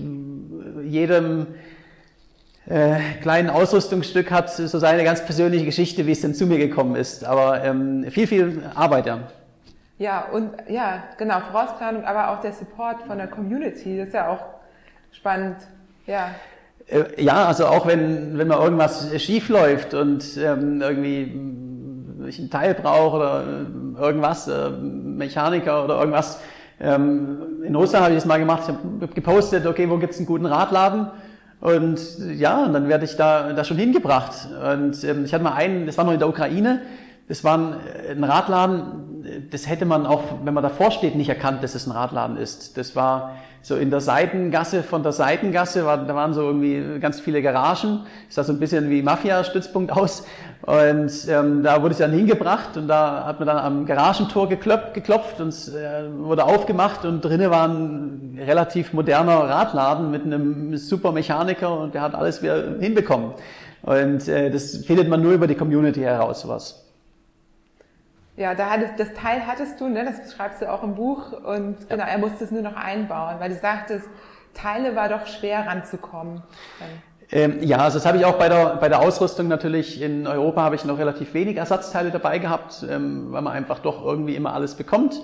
jedem äh, kleinen Ausrüstungsstück hat so seine ganz persönliche Geschichte, wie es denn zu mir gekommen ist. Aber ähm, viel, viel Arbeit, ja. Ja, und ja, genau, Vorausplanung, aber auch der Support von der Community, das ist ja auch spannend, ja. Äh, ja, also auch wenn, wenn mal irgendwas schief läuft und ähm, irgendwie ich ein Teil brauche oder irgendwas, äh, Mechaniker oder irgendwas. Ähm, in Russland habe ich das mal gemacht, ich habe gepostet, okay, wo gibt's einen guten Radladen? Und ja, und dann werde ich da, da schon hingebracht. Und ähm, ich hatte mal einen, das war noch in der Ukraine, das war ein, ein Radladen, das hätte man auch, wenn man davor steht, nicht erkannt, dass es ein Radladen ist. Das war so in der Seitengasse von der Seitengasse, war, da waren so irgendwie ganz viele Garagen. Das sah so ein bisschen wie Mafia-Stützpunkt aus. Und ähm, da wurde ich dann hingebracht und da hat man dann am Garagentor geklopft, geklopft und es äh, wurde aufgemacht und drinnen war ein relativ moderner Radladen mit einem super Mechaniker und der hat alles wieder hinbekommen. Und äh, das findet man nur über die Community heraus, sowas. Ja, da hattest, das Teil hattest du, ne, das schreibst du auch im Buch und ja. genau, er musste es nur noch einbauen, weil du sagtest, Teile war doch schwer ranzukommen. Ähm, ja, also das habe ich auch bei der, bei der Ausrüstung natürlich. In Europa habe ich noch relativ wenig Ersatzteile dabei gehabt, ähm, weil man einfach doch irgendwie immer alles bekommt.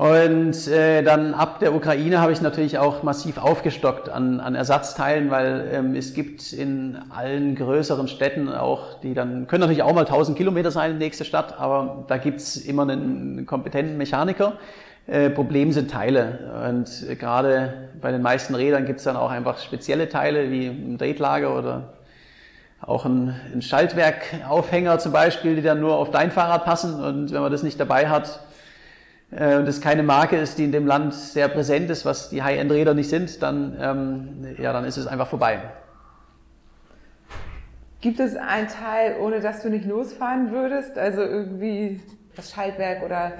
Und äh, dann ab der Ukraine habe ich natürlich auch massiv aufgestockt an, an Ersatzteilen, weil ähm, es gibt in allen größeren Städten auch, die dann können natürlich auch mal 1000 Kilometer sein, die nächste Stadt, aber da gibt's immer einen kompetenten Mechaniker. Äh, Problem sind Teile. Und äh, gerade bei den meisten Rädern gibt's dann auch einfach spezielle Teile wie ein Drehtlager oder auch ein, ein Schaltwerkaufhänger zum Beispiel, die dann nur auf dein Fahrrad passen. Und wenn man das nicht dabei hat, äh, und es keine Marke ist, die in dem Land sehr präsent ist, was die High-End-Räder nicht sind, dann, ähm, ja, dann ist es einfach vorbei. Gibt es einen Teil, ohne dass du nicht losfahren würdest? Also irgendwie das Schaltwerk oder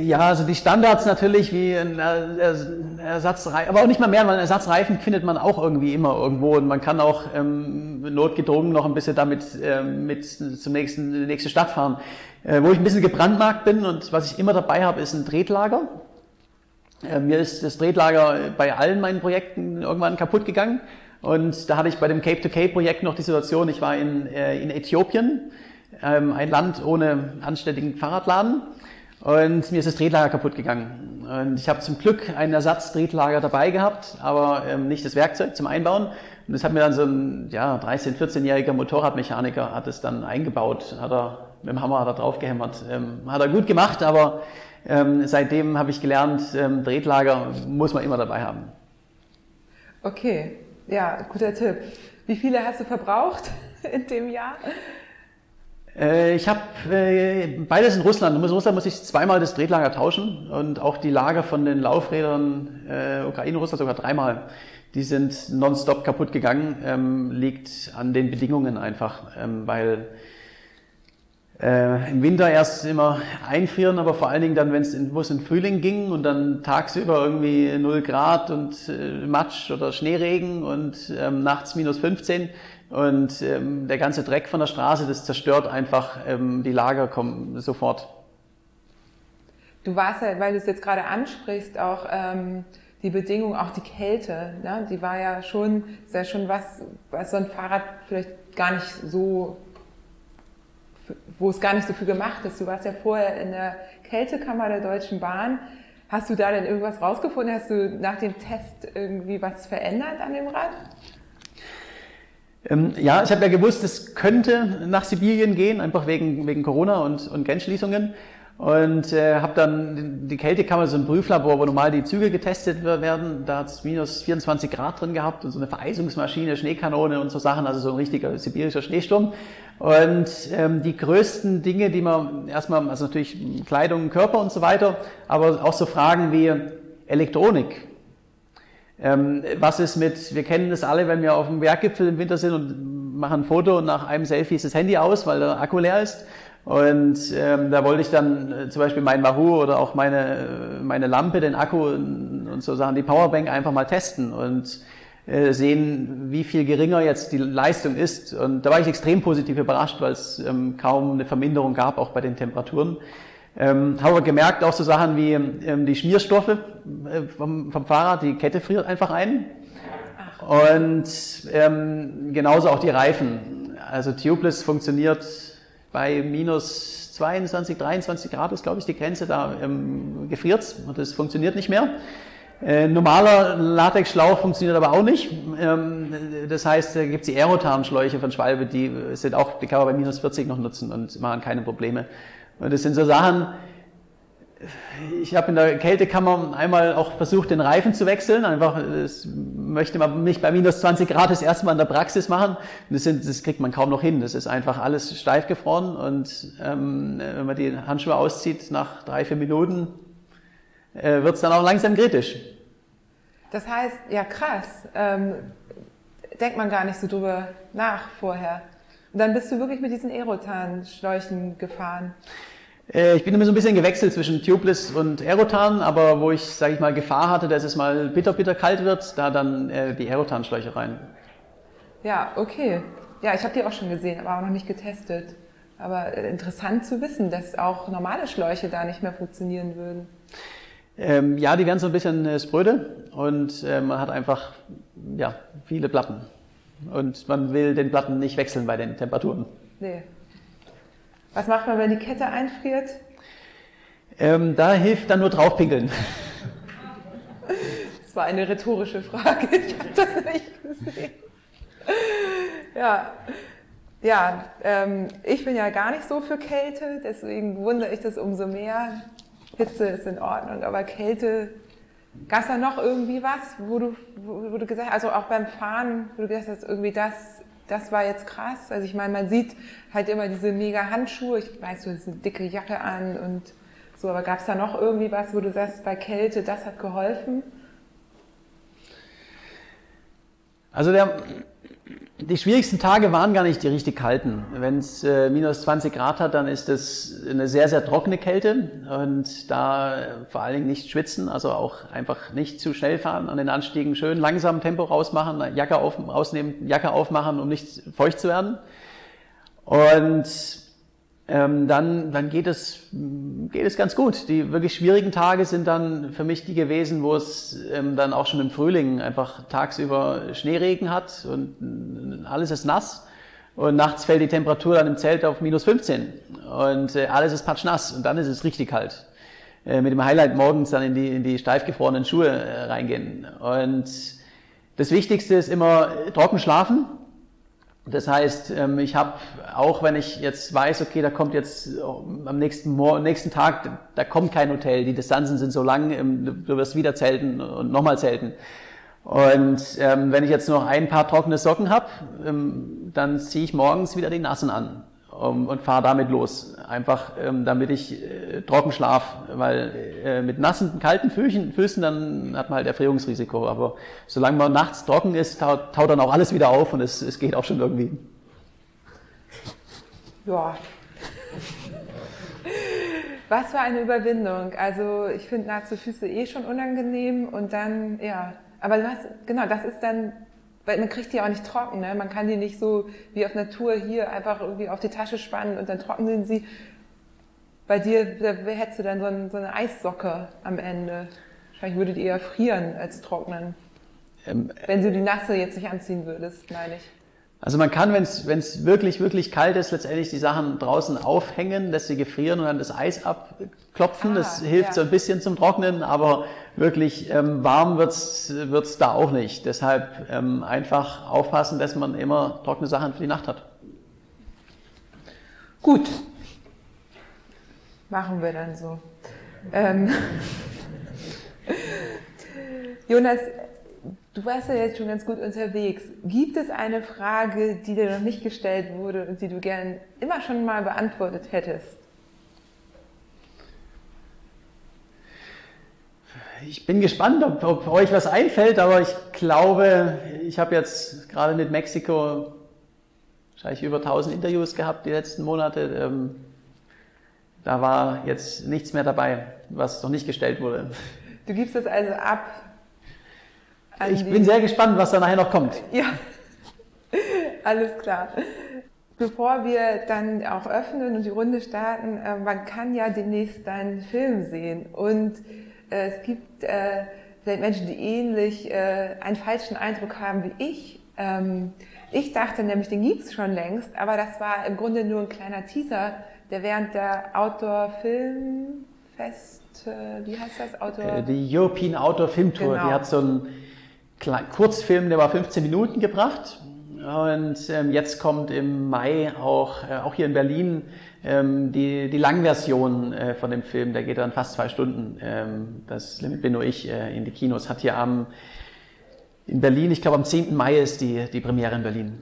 ja, also die Standards natürlich wie ein Ersatzreifen, aber auch nicht mal mehr, weil Ersatzreifen findet man auch irgendwie immer irgendwo und man kann auch ähm, notgedrungen noch ein bisschen damit ähm, mit zum nächsten nächste Stadt fahren. Äh, wo ich ein bisschen gebrandmarkt bin und was ich immer dabei habe, ist ein Drehtlager. Äh, mir ist das Drehtlager bei allen meinen Projekten irgendwann kaputt gegangen. Und da hatte ich bei dem Cape-to-Cape-Projekt noch die Situation, ich war in, äh, in Äthiopien, ähm, ein Land ohne anständigen Fahrradladen. Und mir ist das Drehtlager kaputt gegangen. Und ich habe zum Glück einen Ersatzdrehtlager dabei gehabt, aber ähm, nicht das Werkzeug zum Einbauen. Und das hat mir dann so ein ja, 13-, 14-jähriger Motorradmechaniker hat es dann eingebaut, hat er mit dem Hammer hat er drauf gehämmert. Ähm, hat er gut gemacht, aber ähm, seitdem habe ich gelernt, ähm, Drehtlager muss man immer dabei haben. Okay, ja, guter Tipp. Wie viele hast du verbraucht in dem Jahr? Äh, ich habe äh, beides in Russland. In Russland muss ich zweimal das Drehtlager tauschen und auch die Lager von den Laufrädern äh, Ukraine, Russland sogar dreimal. Die sind nonstop kaputt gegangen. Ähm, liegt an den Bedingungen einfach, ähm, weil äh, im Winter erst immer einfrieren, aber vor allen Dingen dann, wenn es in, in Frühling ging und dann tagsüber irgendwie 0 Grad und äh, Matsch oder Schneeregen und ähm, nachts minus 15 und ähm, der ganze Dreck von der Straße, das zerstört einfach ähm, die Lager kommen sofort. Du warst ja, weil du es jetzt gerade ansprichst, auch ähm, die Bedingung, auch die Kälte, ne? die war ja schon, ist ja schon was, was so ein Fahrrad vielleicht gar nicht so wo es gar nicht so viel gemacht ist. Du warst ja vorher in der Kältekammer der Deutschen Bahn. Hast du da denn irgendwas rausgefunden? Hast du nach dem Test irgendwie was verändert an dem Rad? Ähm, ja, ich habe ja gewusst, es könnte nach Sibirien gehen, einfach wegen, wegen Corona und, und Grenzschließungen. Und äh, habe dann die Kältekammer, so ein Prüflabor, wo normal die Züge getestet werden. Da hat es minus 24 Grad drin gehabt und so eine Vereisungsmaschine, Schneekanone und so Sachen, also so ein richtiger sibirischer Schneesturm. Und ähm, die größten Dinge, die man erstmal, also natürlich Kleidung, Körper und so weiter, aber auch so Fragen wie Elektronik. Ähm, was ist mit, wir kennen das alle, wenn wir auf dem Berggipfel im Winter sind und machen ein Foto und nach einem Selfie ist das Handy aus, weil der Akku leer ist. Und ähm, da wollte ich dann äh, zum Beispiel mein Wahoo oder auch meine, äh, meine Lampe, den Akku und, und so Sachen, die Powerbank einfach mal testen und äh, sehen, wie viel geringer jetzt die Leistung ist. Und da war ich extrem positiv überrascht, weil es ähm, kaum eine Verminderung gab, auch bei den Temperaturen. Ähm, habe aber gemerkt, auch so Sachen wie ähm, die Schmierstoffe äh, vom, vom Fahrrad, die Kette friert einfach ein. Und ähm, genauso auch die Reifen. Also Tubeless funktioniert bei minus 22, 23 Grad ist, glaube ich, die Grenze, da ähm, gefriert und es funktioniert nicht mehr. Äh, normaler Latexschlauch funktioniert aber auch nicht. Ähm, das heißt, da gibt es die Aerotarnschläuche von Schwalbe, die sind auch, die kann man bei minus 40 noch nutzen und machen keine Probleme. Und das sind so Sachen, ich habe in der Kältekammer einmal auch versucht, den Reifen zu wechseln. Einfach, das möchte man nicht bei minus 20 Grad das erste Mal in der Praxis machen. Das, sind, das kriegt man kaum noch hin. Das ist einfach alles steif gefroren und ähm, wenn man die Handschuhe auszieht, nach drei, vier Minuten äh, wird es dann auch langsam kritisch. Das heißt, ja krass, ähm, denkt man gar nicht so drüber nach vorher. Und dann bist du wirklich mit diesen Aerotan-Schläuchen gefahren. Äh, ich bin immer so ein bisschen gewechselt zwischen Tubeless und Aerotan, aber wo ich, sage ich mal, Gefahr hatte, dass es mal bitter, bitter kalt wird, da dann äh, die Aerotan-Schläuche rein. Ja, okay. Ja, ich habe die auch schon gesehen, aber auch noch nicht getestet. Aber äh, interessant zu wissen, dass auch normale Schläuche da nicht mehr funktionieren würden. Ähm, ja, die werden so ein bisschen äh, spröde und äh, man hat einfach ja, viele Platten. Und man will den Platten nicht wechseln bei den Temperaturen. Nee. Was macht man, wenn die Kette einfriert? Ähm, da hilft dann nur draufpinkeln. Das war eine rhetorische Frage. Ich habe das nicht gesehen. Ja, ja ähm, ich bin ja gar nicht so für Kälte, deswegen wundere ich das umso mehr. Hitze ist in Ordnung, aber Kälte, gab es da noch irgendwie was, wo du, wo, wo du gesagt hast, also auch beim Fahren, wo du gesagt hast, irgendwie das das war jetzt krass. Also ich meine, man sieht halt immer diese mega Handschuhe. Ich weiß, du hast eine dicke Jacke an und so, aber gab es da noch irgendwie was, wo du sagst, bei Kälte, das hat geholfen? Also der, die schwierigsten Tage waren gar nicht die richtig kalten. Wenn es äh, minus 20 Grad hat, dann ist es eine sehr, sehr trockene Kälte und da äh, vor allen Dingen nicht schwitzen, also auch einfach nicht zu schnell fahren, an den Anstiegen schön langsam Tempo rausmachen, Jacke auf, ausnehmen, Jacke aufmachen, um nicht feucht zu werden. Und ähm, dann, dann geht, es, geht es ganz gut. Die wirklich schwierigen Tage sind dann für mich die gewesen, wo es ähm, dann auch schon im Frühling einfach tagsüber Schneeregen hat und alles ist nass. Und nachts fällt die Temperatur dann im Zelt auf minus 15 und äh, alles ist patschnass und dann ist es richtig kalt. Äh, mit dem Highlight morgens dann in die, in die steif gefrorenen Schuhe äh, reingehen. Und das Wichtigste ist immer trocken schlafen das heißt, ähm, ich habe, auch wenn ich jetzt weiß, okay, da kommt jetzt äh, am nächsten, nächsten Tag, da kommt kein Hotel, die Distanzen sind so lang, ähm, du wirst wieder zelten und nochmal zelten. Und ähm, wenn ich jetzt noch ein paar trockene Socken habe, ähm, dann ziehe ich morgens wieder die nassen an um, und fahre damit los. Einfach ähm, damit ich äh, trocken schlaf, weil äh, mit nassen, kalten Füßen, Füßen dann hat man halt Erfrierungsrisiko. Aber solange man nachts trocken ist, taut, taut dann auch alles wieder auf und es, es geht auch schon irgendwie. Ja. Was für eine Überwindung. Also ich finde nasse Füße eh schon unangenehm und dann, ja. Aber was, genau, das ist dann weil man kriegt die auch nicht trocken, ne? man kann die nicht so wie auf Natur hier einfach irgendwie auf die Tasche spannen und dann trocknen sie. Bei dir da hättest du dann so, ein, so eine Eissocke am Ende. Wahrscheinlich würde die eher frieren als trocknen. Ähm, Wenn du die nasse jetzt nicht anziehen würdest, meine ich. Also man kann, wenn es wirklich, wirklich kalt ist, letztendlich die Sachen draußen aufhängen, dass sie gefrieren und dann das Eis abklopfen. Ah, das hilft ja. so ein bisschen zum Trocknen, aber wirklich ähm, warm wird's wird's da auch nicht. Deshalb ähm, einfach aufpassen, dass man immer trockene Sachen für die Nacht hat. Gut. Machen wir dann so. Ähm Jonas, Du warst ja jetzt schon ganz gut unterwegs. Gibt es eine Frage, die dir noch nicht gestellt wurde und die du gern immer schon mal beantwortet hättest? Ich bin gespannt, ob, ob euch was einfällt, aber ich glaube, ich habe jetzt gerade mit Mexiko wahrscheinlich über 1000 Interviews gehabt die letzten Monate. Ähm, da war jetzt nichts mehr dabei, was noch nicht gestellt wurde. Du gibst es also ab, ich bin sehr gespannt, was da nachher noch kommt. Ja, alles klar. Bevor wir dann auch öffnen und die Runde starten, äh, man kann ja demnächst deinen Film sehen. Und äh, es gibt äh, vielleicht Menschen, die ähnlich äh, einen falschen Eindruck haben wie ich. Ähm, ich dachte nämlich, den gibt's schon längst, aber das war im Grunde nur ein kleiner Teaser, der während der Outdoor Film Fest, äh, wie heißt das? Outdoor? Die European Outdoor Film Tour, genau. die hat so einen Kurzfilm, der war 15 Minuten gebracht. Und ähm, jetzt kommt im Mai auch, äh, auch hier in Berlin ähm, die, die Langversion äh, von dem Film. Der geht dann fast zwei Stunden. Ähm, das Limit bin nur ich äh, in die Kinos. Hat hier am, in Berlin, ich glaube am 10. Mai ist die, die Premiere in Berlin.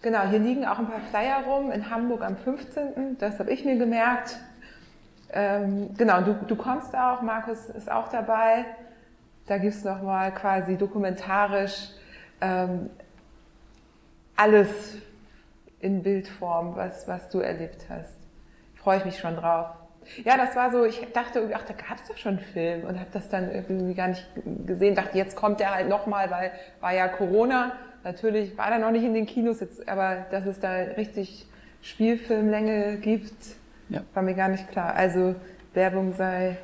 Genau, hier liegen auch ein paar Flyer rum. In Hamburg am 15. Das habe ich mir gemerkt. Ähm, genau, du, du kommst auch, Markus ist auch dabei. Da gibt es nochmal quasi dokumentarisch ähm, alles in Bildform, was, was du erlebt hast. Freue ich mich schon drauf. Ja, das war so, ich dachte, ach, da gab es doch schon einen Film und habe das dann irgendwie gar nicht gesehen. Dachte, jetzt kommt der halt nochmal, weil war ja Corona. Natürlich war er noch nicht in den Kinos, jetzt, aber dass es da richtig Spielfilmlänge gibt, ja. War mir gar nicht klar. Also Werbung sei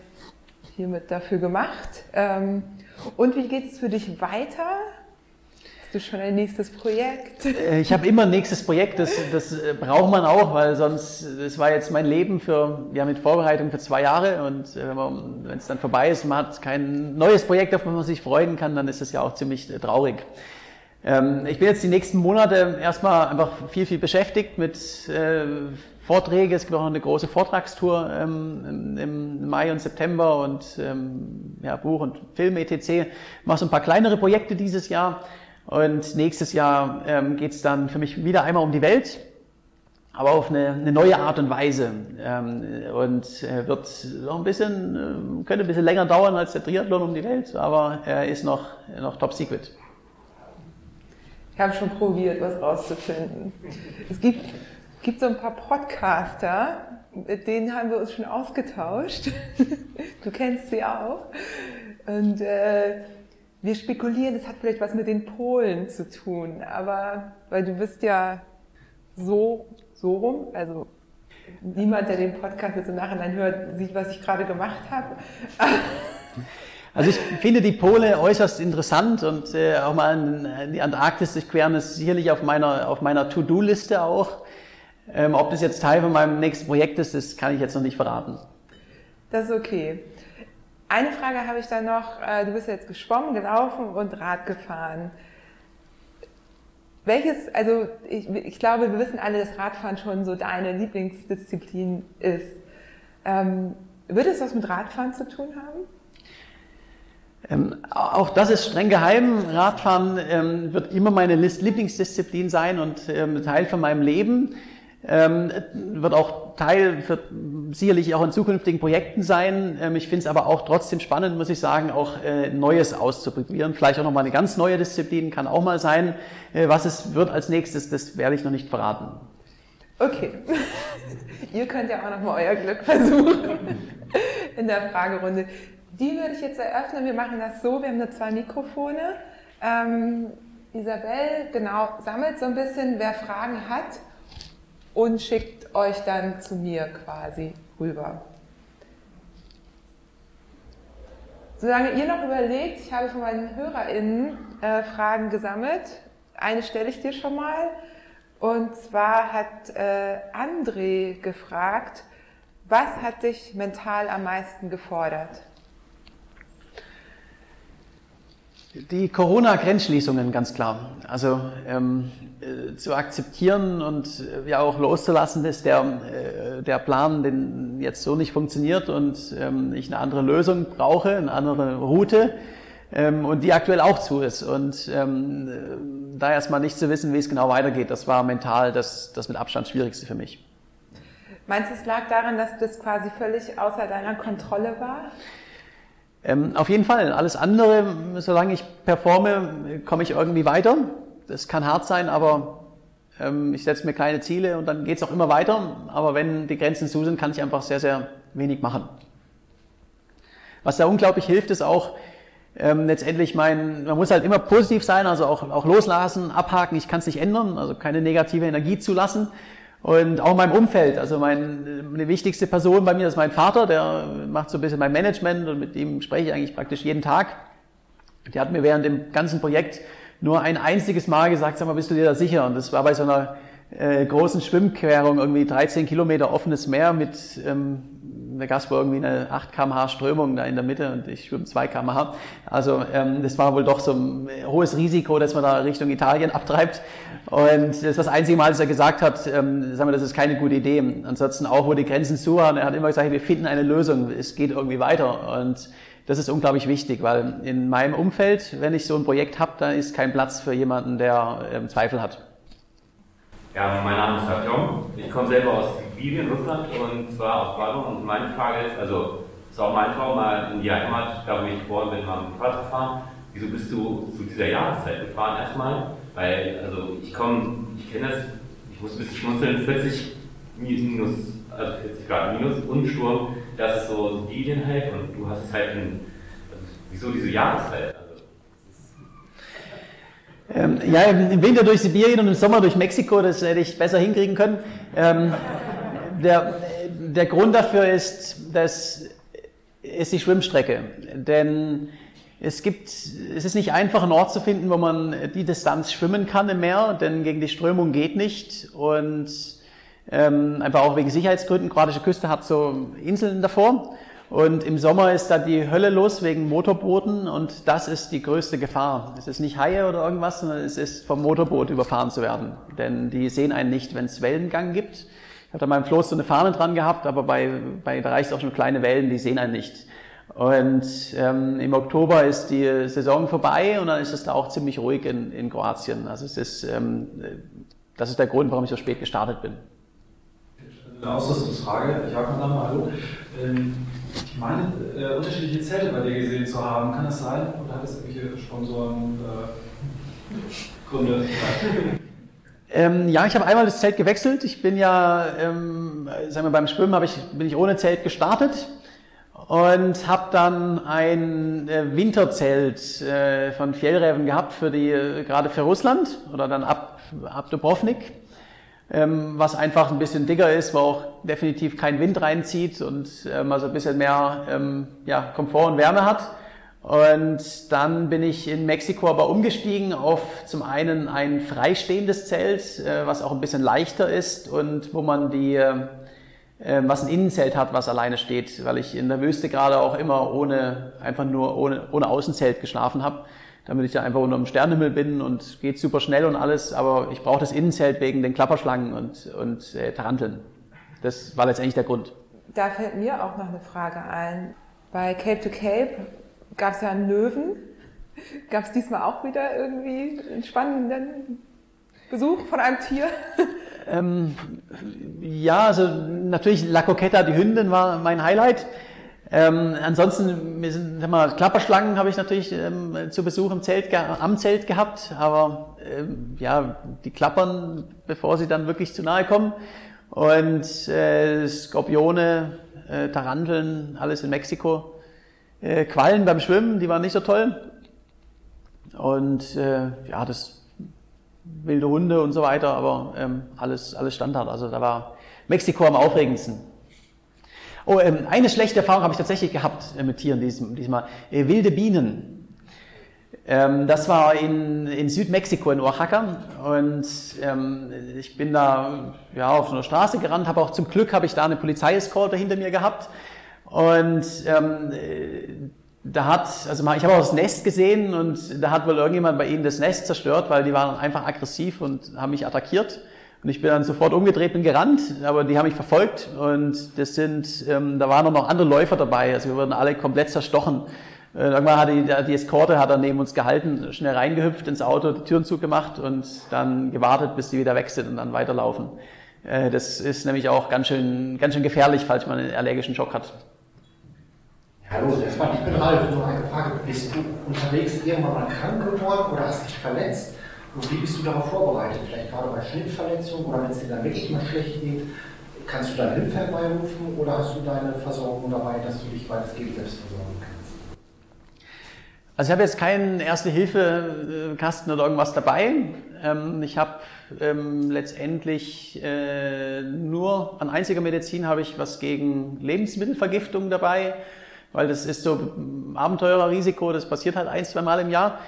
hiermit dafür gemacht. Ähm, und wie geht es für dich weiter? Hast du schon ein nächstes Projekt? Äh, ich habe immer ein nächstes Projekt, das, das äh, braucht man auch, weil sonst, das war jetzt mein Leben für, ja mit Vorbereitung für zwei Jahre und äh, wenn es dann vorbei ist, man hat kein neues Projekt, auf das man sich freuen kann, dann ist das ja auch ziemlich traurig. Ähm, ich bin jetzt die nächsten Monate erstmal einfach viel, viel beschäftigt mit Vorträge. Es gibt auch noch eine große Vortragstour ähm, im Mai und September und ähm, ja, Buch und Film etc. Ich mache so ein paar kleinere Projekte dieses Jahr und nächstes Jahr ähm, geht es dann für mich wieder einmal um die Welt, aber auf eine, eine neue Art und Weise ähm, und äh, wird noch ein bisschen, äh, könnte ein bisschen länger dauern als der Triathlon um die Welt, aber er ist noch, noch top secret. Ich habe schon probiert, was rauszufinden. Es gibt gibt so ein paar Podcaster, mit denen haben wir uns schon ausgetauscht. du kennst sie auch. Und äh, wir spekulieren, es hat vielleicht was mit den Polen zu tun, aber weil du bist ja so, so rum, also niemand, der den Podcast jetzt im Nachhinein hört, sieht, was ich gerade gemacht habe. Also ich finde die Pole äußerst interessant und äh, auch mal in die Antarktis durchqueren ist sicherlich auf meiner, auf meiner To-Do-Liste auch. Ähm, ob das jetzt Teil von meinem nächsten Projekt ist, das kann ich jetzt noch nicht verraten. Das ist okay. Eine Frage habe ich dann noch. Äh, du bist jetzt geschwommen, gelaufen und Rad gefahren. Welches, also ich, ich glaube, wir wissen alle, dass Radfahren schon so deine Lieblingsdisziplin ist. Ähm, wird es was mit Radfahren zu tun haben? Ähm, auch das ist streng geheim. Radfahren ähm, wird immer meine Lieblingsdisziplin sein und ähm, Teil von meinem Leben. Ähm, wird auch Teil, wird sicherlich auch in zukünftigen Projekten sein. Ähm, ich finde es aber auch trotzdem spannend, muss ich sagen, auch äh, Neues auszuprobieren. Vielleicht auch nochmal eine ganz neue Disziplin kann auch mal sein. Äh, was es wird als nächstes, das werde ich noch nicht verraten. Okay. Ihr könnt ja auch nochmal euer Glück versuchen in der Fragerunde. Die würde ich jetzt eröffnen. Wir machen das so, wir haben nur zwei Mikrofone. Ähm, Isabel, genau, sammelt so ein bisschen, wer Fragen hat und schickt euch dann zu mir quasi rüber. Solange ihr noch überlegt, ich habe von meinen HörerInnen äh, Fragen gesammelt. Eine stelle ich dir schon mal. Und zwar hat äh, André gefragt, was hat dich mental am meisten gefordert? Die Corona-Grenzschließungen, ganz klar. Also ähm, äh, zu akzeptieren und äh, ja auch loszulassen, dass der, äh, der Plan den jetzt so nicht funktioniert und ähm, ich eine andere Lösung brauche, eine andere Route ähm, und die aktuell auch zu ist. Und ähm, äh, da erstmal nicht zu wissen, wie es genau weitergeht, das war mental das, das mit Abstand Schwierigste für mich. Meinst du, es lag daran, dass das quasi völlig außer deiner Kontrolle war? Ähm, auf jeden Fall. Alles andere, solange ich performe, komme ich irgendwie weiter. Das kann hart sein, aber ähm, ich setze mir kleine Ziele und dann geht es auch immer weiter. Aber wenn die Grenzen zu sind, kann ich einfach sehr, sehr wenig machen. Was da unglaublich hilft, ist auch ähm, letztendlich mein, man muss halt immer positiv sein, also auch, auch loslassen, abhaken, ich kann es nicht ändern, also keine negative Energie zulassen. Und auch in meinem Umfeld, also mein, eine wichtigste Person bei mir ist mein Vater, der macht so ein bisschen mein Management und mit ihm spreche ich eigentlich praktisch jeden Tag. Die hat mir während dem ganzen Projekt nur ein einziges Mal gesagt, sag mal, bist du dir da sicher? Und das war bei so einer äh, großen Schwimmquerung, irgendwie 13 Kilometer offenes Meer mit, ähm, da gab es wohl irgendwie eine 8 kmh Strömung da in der Mitte und ich schwimme 2 kmh. Also ähm, das war wohl doch so ein hohes Risiko, dass man da Richtung Italien abtreibt. Und das ist das einzige Mal, dass er gesagt hat, ähm, sagen wir, das ist keine gute Idee. Ansonsten auch, wo die Grenzen zu waren, er hat immer gesagt, wir finden eine Lösung, es geht irgendwie weiter. Und das ist unglaublich wichtig, weil in meinem Umfeld, wenn ich so ein Projekt habe, dann ist kein Platz für jemanden, der ähm, Zweifel hat. Ja, mein Name ist Artyom. Ich komme selber aus Sibirien, Russland und zwar aus Badum. Und meine Frage ist, also ist auch mein Traum, mal in die Heimat, da wo ich geboren bin, mal mit dem zu fahren. Wieso bist du zu dieser Jahreszeit gefahren erstmal? Weil, also ich komme, ich kenne das, ich muss ein bisschen schmunzeln, 40 minus, also 40 Grad minus und Sturm, das ist so Sibirien halt und du hast es halt in, also, wieso diese Jahreszeit? Ähm, ja, im Winter durch Sibirien und im Sommer durch Mexiko, das hätte ich besser hinkriegen können. Ähm, der, der Grund dafür ist, dass ist die Schwimmstrecke. Denn es gibt, es ist nicht einfach, einen Ort zu finden, wo man die Distanz schwimmen kann im Meer, denn gegen die Strömung geht nicht und ähm, einfach auch wegen Sicherheitsgründen. Kroatische Küste hat so Inseln davor. Und im Sommer ist da die Hölle los wegen Motorbooten und das ist die größte Gefahr. Es ist nicht Haie oder irgendwas, sondern es ist vom Motorboot überfahren zu werden. Denn die sehen einen nicht, wenn es Wellengang gibt. Ich habe da meinem Floß so eine Fahne dran gehabt, aber bei, bei da reicht auch schon kleine Wellen, die sehen einen nicht. Und ähm, im Oktober ist die Saison vorbei und dann ist es da auch ziemlich ruhig in, in Kroatien. Also es ist, ähm, das ist der Grund, warum ich so spät gestartet bin. Eine Ausrüstungsfrage. Ich habe meinen Namen, hallo. Ähm ich meine, äh, unterschiedliche Zelte bei dir gesehen zu haben. Kann das sein? Oder hat das irgendwelche Sponsoren äh, Gründe? Ähm, ja, ich habe einmal das Zelt gewechselt. Ich bin ja, ähm, sagen wir beim Schwimmen ich, bin ich ohne Zelt gestartet und habe dann ein äh, Winterzelt äh, von Fjellräven gehabt für die äh, gerade für Russland oder dann ab, ab Dubrovnik ähm, was einfach ein bisschen dicker ist, wo auch definitiv kein Wind reinzieht und ähm, also ein bisschen mehr ähm, ja, Komfort und Wärme hat. Und dann bin ich in Mexiko aber umgestiegen auf zum einen ein freistehendes Zelt, äh, was auch ein bisschen leichter ist und wo man die, äh, was ein Innenzelt hat, was alleine steht, weil ich in der Wüste gerade auch immer ohne, einfach nur ohne, ohne Außenzelt geschlafen habe damit ich da einfach unter dem Sternenhimmel bin und geht super schnell und alles, aber ich brauche das Innenzelt wegen den Klapperschlangen und, und äh, Taranteln. Das war letztendlich der Grund. Da fällt mir auch noch eine Frage ein. Bei Cape to Cape gab es ja einen Löwen. Gab es diesmal auch wieder irgendwie einen spannenden Besuch von einem Tier? Ähm, ja, also natürlich La Coqueta, die Hündin, war mein Highlight. Ähm, ansonsten, wir sind, sag mal, Klapperschlangen habe ich natürlich ähm, zu Besuch im Zelt, am Zelt gehabt, aber ähm, ja, die klappern, bevor sie dann wirklich zu nahe kommen. Und äh, Skorpione, äh, Taranteln, alles in Mexiko. Äh, Quallen beim Schwimmen, die waren nicht so toll. Und äh, ja, das wilde Hunde und so weiter, aber ähm, alles, alles Standard. Also da war Mexiko am aufregendsten. Oh, ähm, eine schlechte Erfahrung habe ich tatsächlich gehabt äh, mit Tieren diesem, diesmal. Äh, wilde Bienen. Ähm, das war in, in Südmexiko, in Oaxaca. Und ähm, ich bin da ja, auf so einer Straße gerannt, habe auch zum Glück habe ich da eine Polizeieskorte hinter mir gehabt. Und ähm, äh, da hat, also ich habe auch das Nest gesehen und da hat wohl irgendjemand bei ihnen das Nest zerstört, weil die waren einfach aggressiv und haben mich attackiert. Und ich bin dann sofort umgedreht, bin gerannt, aber die haben mich verfolgt und das sind, ähm, da waren noch andere Läufer dabei, also wir wurden alle komplett zerstochen. Äh, irgendwann hat die, die Eskorte hat er neben uns gehalten, schnell reingehüpft ins Auto, die Türen zugemacht und dann gewartet, bis die wieder weg sind und dann weiterlaufen. Äh, das ist nämlich auch ganz schön, ganz schön gefährlich, falls man einen allergischen Schock hat. Hallo, erstmal, ich bin Ralf. Nur eine Frage. Bist du unterwegs irgendwann mal krank geworden oder hast dich verletzt? Und wie bist du darauf vorbereitet? Vielleicht gerade bei Schnittverletzungen oder wenn es dir dann wirklich mal schlecht geht, kannst du dann Hilfe herbeirufen oder hast du deine Versorgung dabei, dass du dich weitestgehend selbst versorgen kannst? Also ich habe jetzt keinen Erste-Hilfe-Kasten oder irgendwas dabei. Ähm, ich habe ähm, letztendlich äh, nur an einziger Medizin habe ich was gegen Lebensmittelvergiftung dabei. weil das ist so Abenteurerrisiko, das passiert halt ein, zwei Mal im Jahr.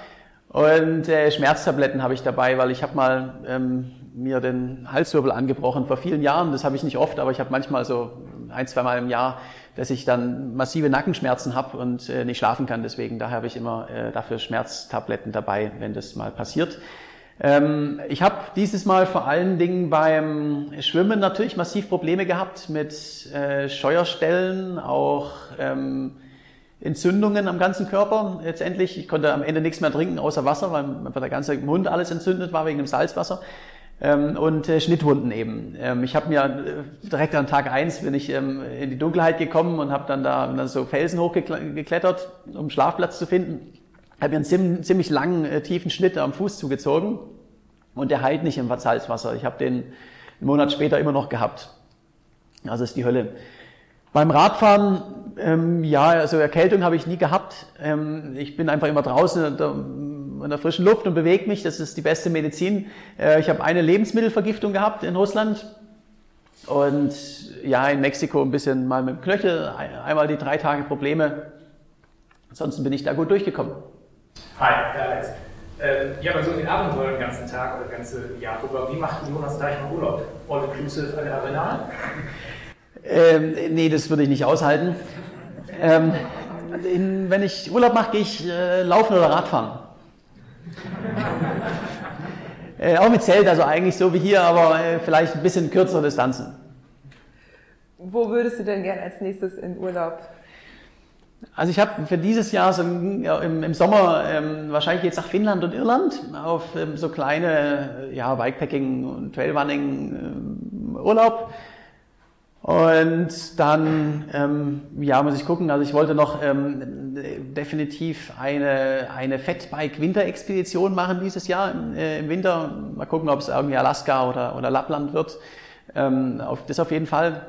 Und äh, Schmerztabletten habe ich dabei, weil ich habe mal ähm, mir den Halswirbel angebrochen vor vielen Jahren. Das habe ich nicht oft, aber ich habe manchmal so ein, zwei Mal im Jahr, dass ich dann massive Nackenschmerzen habe und äh, nicht schlafen kann. Deswegen daher habe ich immer äh, dafür Schmerztabletten dabei, wenn das mal passiert. Ähm, ich habe dieses Mal vor allen Dingen beim Schwimmen natürlich massiv Probleme gehabt mit äh, Scheuerstellen, auch ähm, Entzündungen am ganzen Körper letztendlich. Ich konnte am Ende nichts mehr trinken außer Wasser, weil der ganze Mund alles entzündet war wegen dem Salzwasser. Ähm, und äh, Schnittwunden eben. Ähm, ich habe mir äh, direkt an Tag eins bin ich ähm, in die Dunkelheit gekommen und habe dann da dann so Felsen hochgeklettert, um Schlafplatz zu finden. Habe mir einen ziemlich, ziemlich langen, äh, tiefen Schnitt am Fuß zugezogen und der heilt nicht im Salzwasser. Ich habe den einen Monat später immer noch gehabt. Also ist die Hölle. Beim Radfahren, ähm, ja, also Erkältung habe ich nie gehabt. Ähm, ich bin einfach immer draußen in der, in der frischen Luft und bewege mich. Das ist die beste Medizin. Äh, ich habe eine Lebensmittelvergiftung gehabt in Russland und ja, in Mexiko ein bisschen mal mit dem Knöchel, einmal die drei Tage Probleme. Ansonsten bin ich da gut durchgekommen. Hi, Alex. Ähm, ja, aber so den Abenteuer den ganzen Tag oder das ganze Jahr über, wie macht Jonas Deichmann Urlaub? All-inclusive an der Arena? Ähm, nee, das würde ich nicht aushalten. Ähm, in, wenn ich Urlaub mache, gehe ich äh, laufen oder Radfahren. äh, auch mit Zelt, also eigentlich so wie hier, aber äh, vielleicht ein bisschen kürzere Distanzen. Wo würdest du denn gerne als nächstes in Urlaub? Also ich habe für dieses Jahr so im, im, Sommer ähm, wahrscheinlich jetzt nach Finnland und Irland auf ähm, so kleine ja, Bikepacking und Trailrunning ähm, Urlaub. Und dann, ähm, ja, muss ich gucken. Also ich wollte noch ähm, definitiv eine, eine Fatbike-Winterexpedition machen dieses Jahr äh, im Winter. Mal gucken, ob es irgendwie Alaska oder, oder Lappland wird. Ähm, auf, das auf jeden Fall.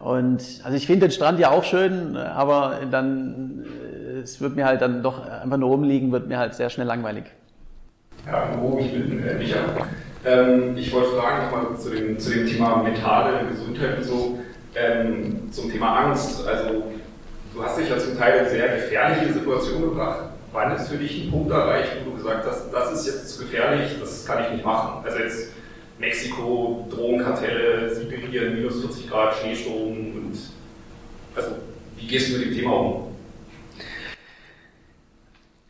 Und also ich finde den Strand ja auch schön, aber dann, äh, es wird mir halt dann doch einfach nur rumliegen, wird mir halt sehr schnell langweilig. Ja, wo ich bin, äh, Micha. Ähm, ich wollte fragen nochmal zu dem, zu dem Thema mentale Gesundheit und so, ähm, zum Thema Angst. Also du hast dich ja zum Teil in sehr gefährliche Situationen gebracht. Wann ist für dich ein Punkt erreicht, wo du gesagt hast, das ist jetzt zu gefährlich, das kann ich nicht machen? Also jetzt Mexiko, Drogenkartelle, Sibirien, minus 40 Grad, Schneesturm und also wie gehst du mit dem Thema um?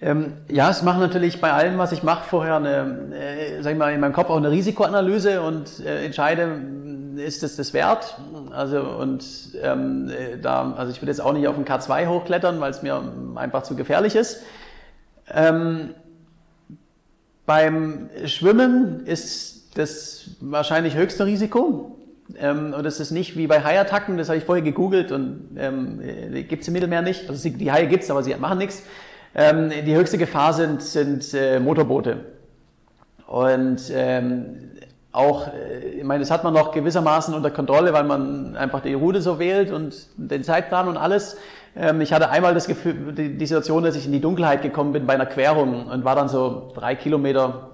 Ähm, ja, es macht natürlich bei allem, was ich mache, vorher eine, äh, sag ich mal, in meinem Kopf auch eine Risikoanalyse und äh, entscheide, ist es das wert? Also und ähm, äh, da, also ich würde jetzt auch nicht auf den K2 hochklettern, weil es mir einfach zu gefährlich ist. Ähm, beim Schwimmen ist das wahrscheinlich höchste Risiko. Ähm, und es ist nicht wie bei Haiattacken, das habe ich vorher gegoogelt und ähm, äh, gibt es im Mittelmeer nicht. Also die Haie gibt es, aber sie machen nichts. Ähm, die höchste Gefahr sind, sind äh, Motorboote. Und ähm, auch, äh, ich meine, das hat man noch gewissermaßen unter Kontrolle, weil man einfach die Route so wählt und den Zeitplan und alles. Ähm, ich hatte einmal das Gefühl, die, Situation, dass ich in die Dunkelheit gekommen bin bei einer Querung und war dann so drei Kilometer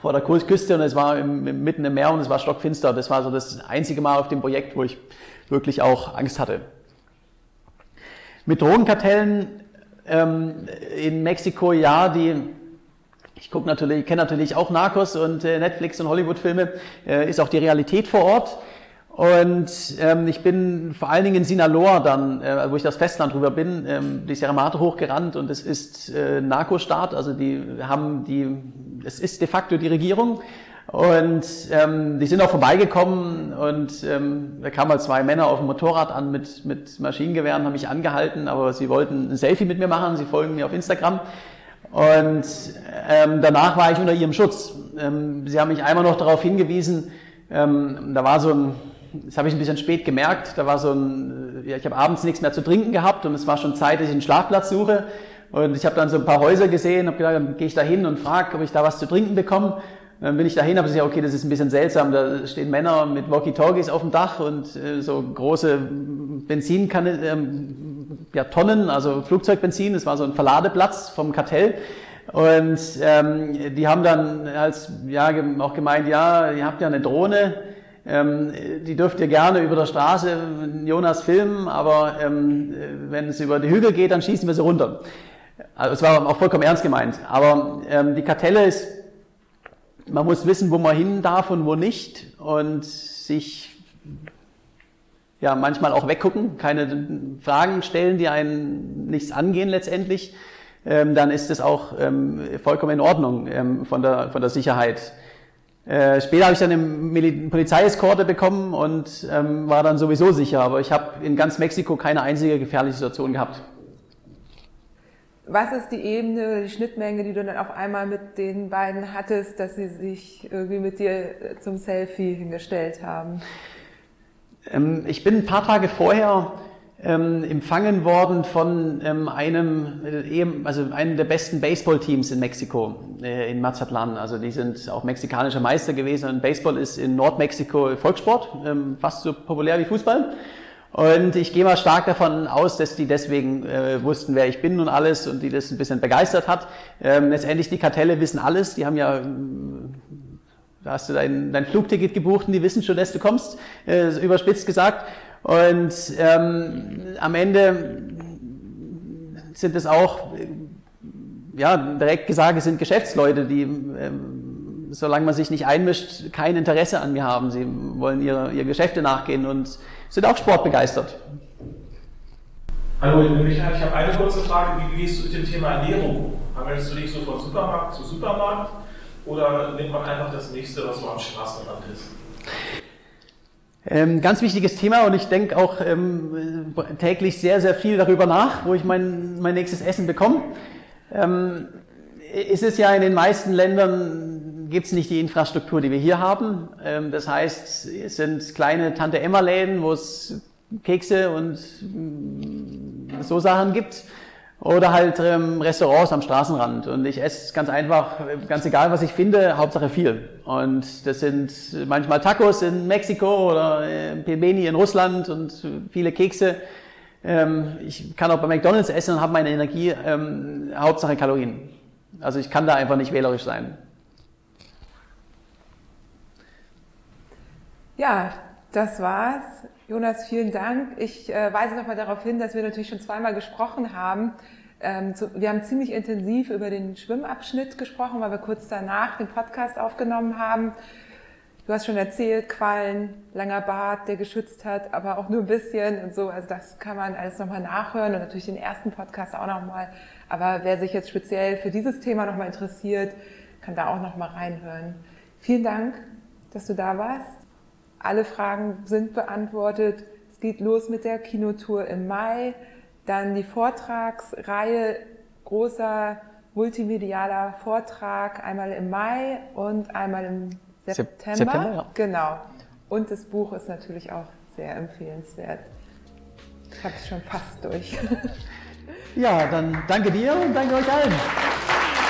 vor der Küste und es war im, mitten im Meer und es war stockfinster. Das war so das einzige Mal auf dem Projekt, wo ich wirklich auch Angst hatte. Mit Drogenkartellen ähm, in Mexiko, ja, die ich gucke natürlich, kenne natürlich auch Narcos und äh, Netflix und Hollywood-Filme, äh, ist auch die Realität vor Ort. Und ähm, ich bin vor allen Dingen in Sinaloa dann, äh, wo ich das Festland drüber bin, ähm, die Sierra Madre hochgerannt und es ist äh, Narco-Staat, also die haben die, es ist de facto die Regierung und ähm, die sind auch vorbeigekommen und ähm, da kamen halt zwei Männer auf dem Motorrad an mit, mit Maschinengewehren, haben mich angehalten, aber sie wollten ein Selfie mit mir machen, sie folgen mir auf Instagram. Und ähm, danach war ich unter ihrem Schutz. Ähm, sie haben mich einmal noch darauf hingewiesen, ähm, da war so ein, das habe ich ein bisschen spät gemerkt, da war so ein, ja, ich habe abends nichts mehr zu trinken gehabt und es war schon Zeit, dass ich einen Schlafplatz suche. Und ich habe dann so ein paar Häuser gesehen, habe gedacht, dann gehe ich da hin und frage, ob ich da was zu trinken bekomme. Dann bin ich dahin, habe gesagt, okay, das ist ein bisschen seltsam. Da stehen Männer mit Walkie-Talkies auf dem Dach und äh, so große Benzinkannen, ähm, ja, Tonnen, also Flugzeugbenzin. Das war so ein Verladeplatz vom Kartell. Und ähm, die haben dann als ja auch gemeint, ja, ihr habt ja eine Drohne. Ähm, die dürft ihr gerne über der Straße Jonas filmen, aber ähm, wenn es über die Hügel geht, dann schießen wir sie runter. Also es war auch vollkommen ernst gemeint. Aber ähm, die Kartelle ist, man muss wissen, wo man hin darf und wo nicht und sich ja manchmal auch weggucken, keine Fragen stellen, die einen nichts angehen letztendlich. Ähm, dann ist es auch ähm, vollkommen in Ordnung ähm, von, der, von der Sicherheit. Äh, später habe ich dann eine Polizeieskorte bekommen und ähm, war dann sowieso sicher, aber ich habe in ganz Mexiko keine einzige gefährliche Situation gehabt. Was ist die Ebene, die Schnittmenge, die du dann auf einmal mit den beiden hattest, dass sie sich irgendwie mit dir zum Selfie hingestellt haben? Ähm, ich bin ein paar Tage vorher ähm, empfangen worden von ähm, einem, äh, also einem der besten Baseballteams in Mexiko, äh, in Mazatlan. Also die sind auch mexikanischer Meister gewesen und Baseball ist in Nordmexiko Volkssport, ähm, fast so populär wie Fußball. Und ich gehe mal stark davon aus, dass die deswegen äh, wussten, wer ich bin und alles und die das ein bisschen begeistert hat. Ähm, letztendlich die Kartelle wissen alles. Die haben ja, äh, da hast du dein, dein Flugticket gebucht und die wissen schon, dass du kommst, äh, überspitzt gesagt. Und ähm, am Ende sind es auch, ja, direkt gesagt, es sind Geschäftsleute, die ähm, solange man sich nicht einmischt, kein Interesse an mir haben. Sie wollen ihre, ihre Geschäfte nachgehen und sind auch sportbegeistert. Hallo, ich bin Michael. Ich habe eine kurze Frage. Wie gehst du mit dem Thema Ernährung? Handelst du dich so von Supermarkt zu Supermarkt oder nimmt man einfach das nächste, was so am Straßenrand ist? Ähm, ganz wichtiges Thema und ich denke auch ähm, täglich sehr, sehr viel darüber nach, wo ich mein, mein nächstes Essen bekomme. Ähm, ist es ja in den meisten Ländern gibt es nicht die Infrastruktur, die wir hier haben. Ähm, das heißt, es sind kleine Tante-Emma-Läden, wo es Kekse und mm, so Sachen gibt. Oder halt ähm, Restaurants am Straßenrand. Und ich esse ganz einfach, ganz egal was ich finde, Hauptsache viel. Und das sind manchmal Tacos in Mexiko oder äh, Pelmeni in Russland und viele Kekse. Ähm, ich kann auch bei McDonalds essen und habe meine Energie, ähm, Hauptsache Kalorien. Also ich kann da einfach nicht wählerisch sein. Ja, das war's. Jonas, vielen Dank. Ich äh, weise nochmal darauf hin, dass wir natürlich schon zweimal gesprochen haben. Ähm, zu, wir haben ziemlich intensiv über den Schwimmabschnitt gesprochen, weil wir kurz danach den Podcast aufgenommen haben. Du hast schon erzählt, Quallen, langer Bart, der geschützt hat, aber auch nur ein bisschen und so. Also das kann man alles nochmal nachhören und natürlich den ersten Podcast auch nochmal. Aber wer sich jetzt speziell für dieses Thema nochmal interessiert, kann da auch nochmal reinhören. Vielen Dank, dass du da warst. Alle Fragen sind beantwortet. Es geht los mit der Kinotour im Mai. Dann die Vortragsreihe, großer multimedialer Vortrag, einmal im Mai und einmal im September. September ja. Genau. Und das Buch ist natürlich auch sehr empfehlenswert. Ich habe es schon fast durch. Ja, dann danke dir und danke euch allen.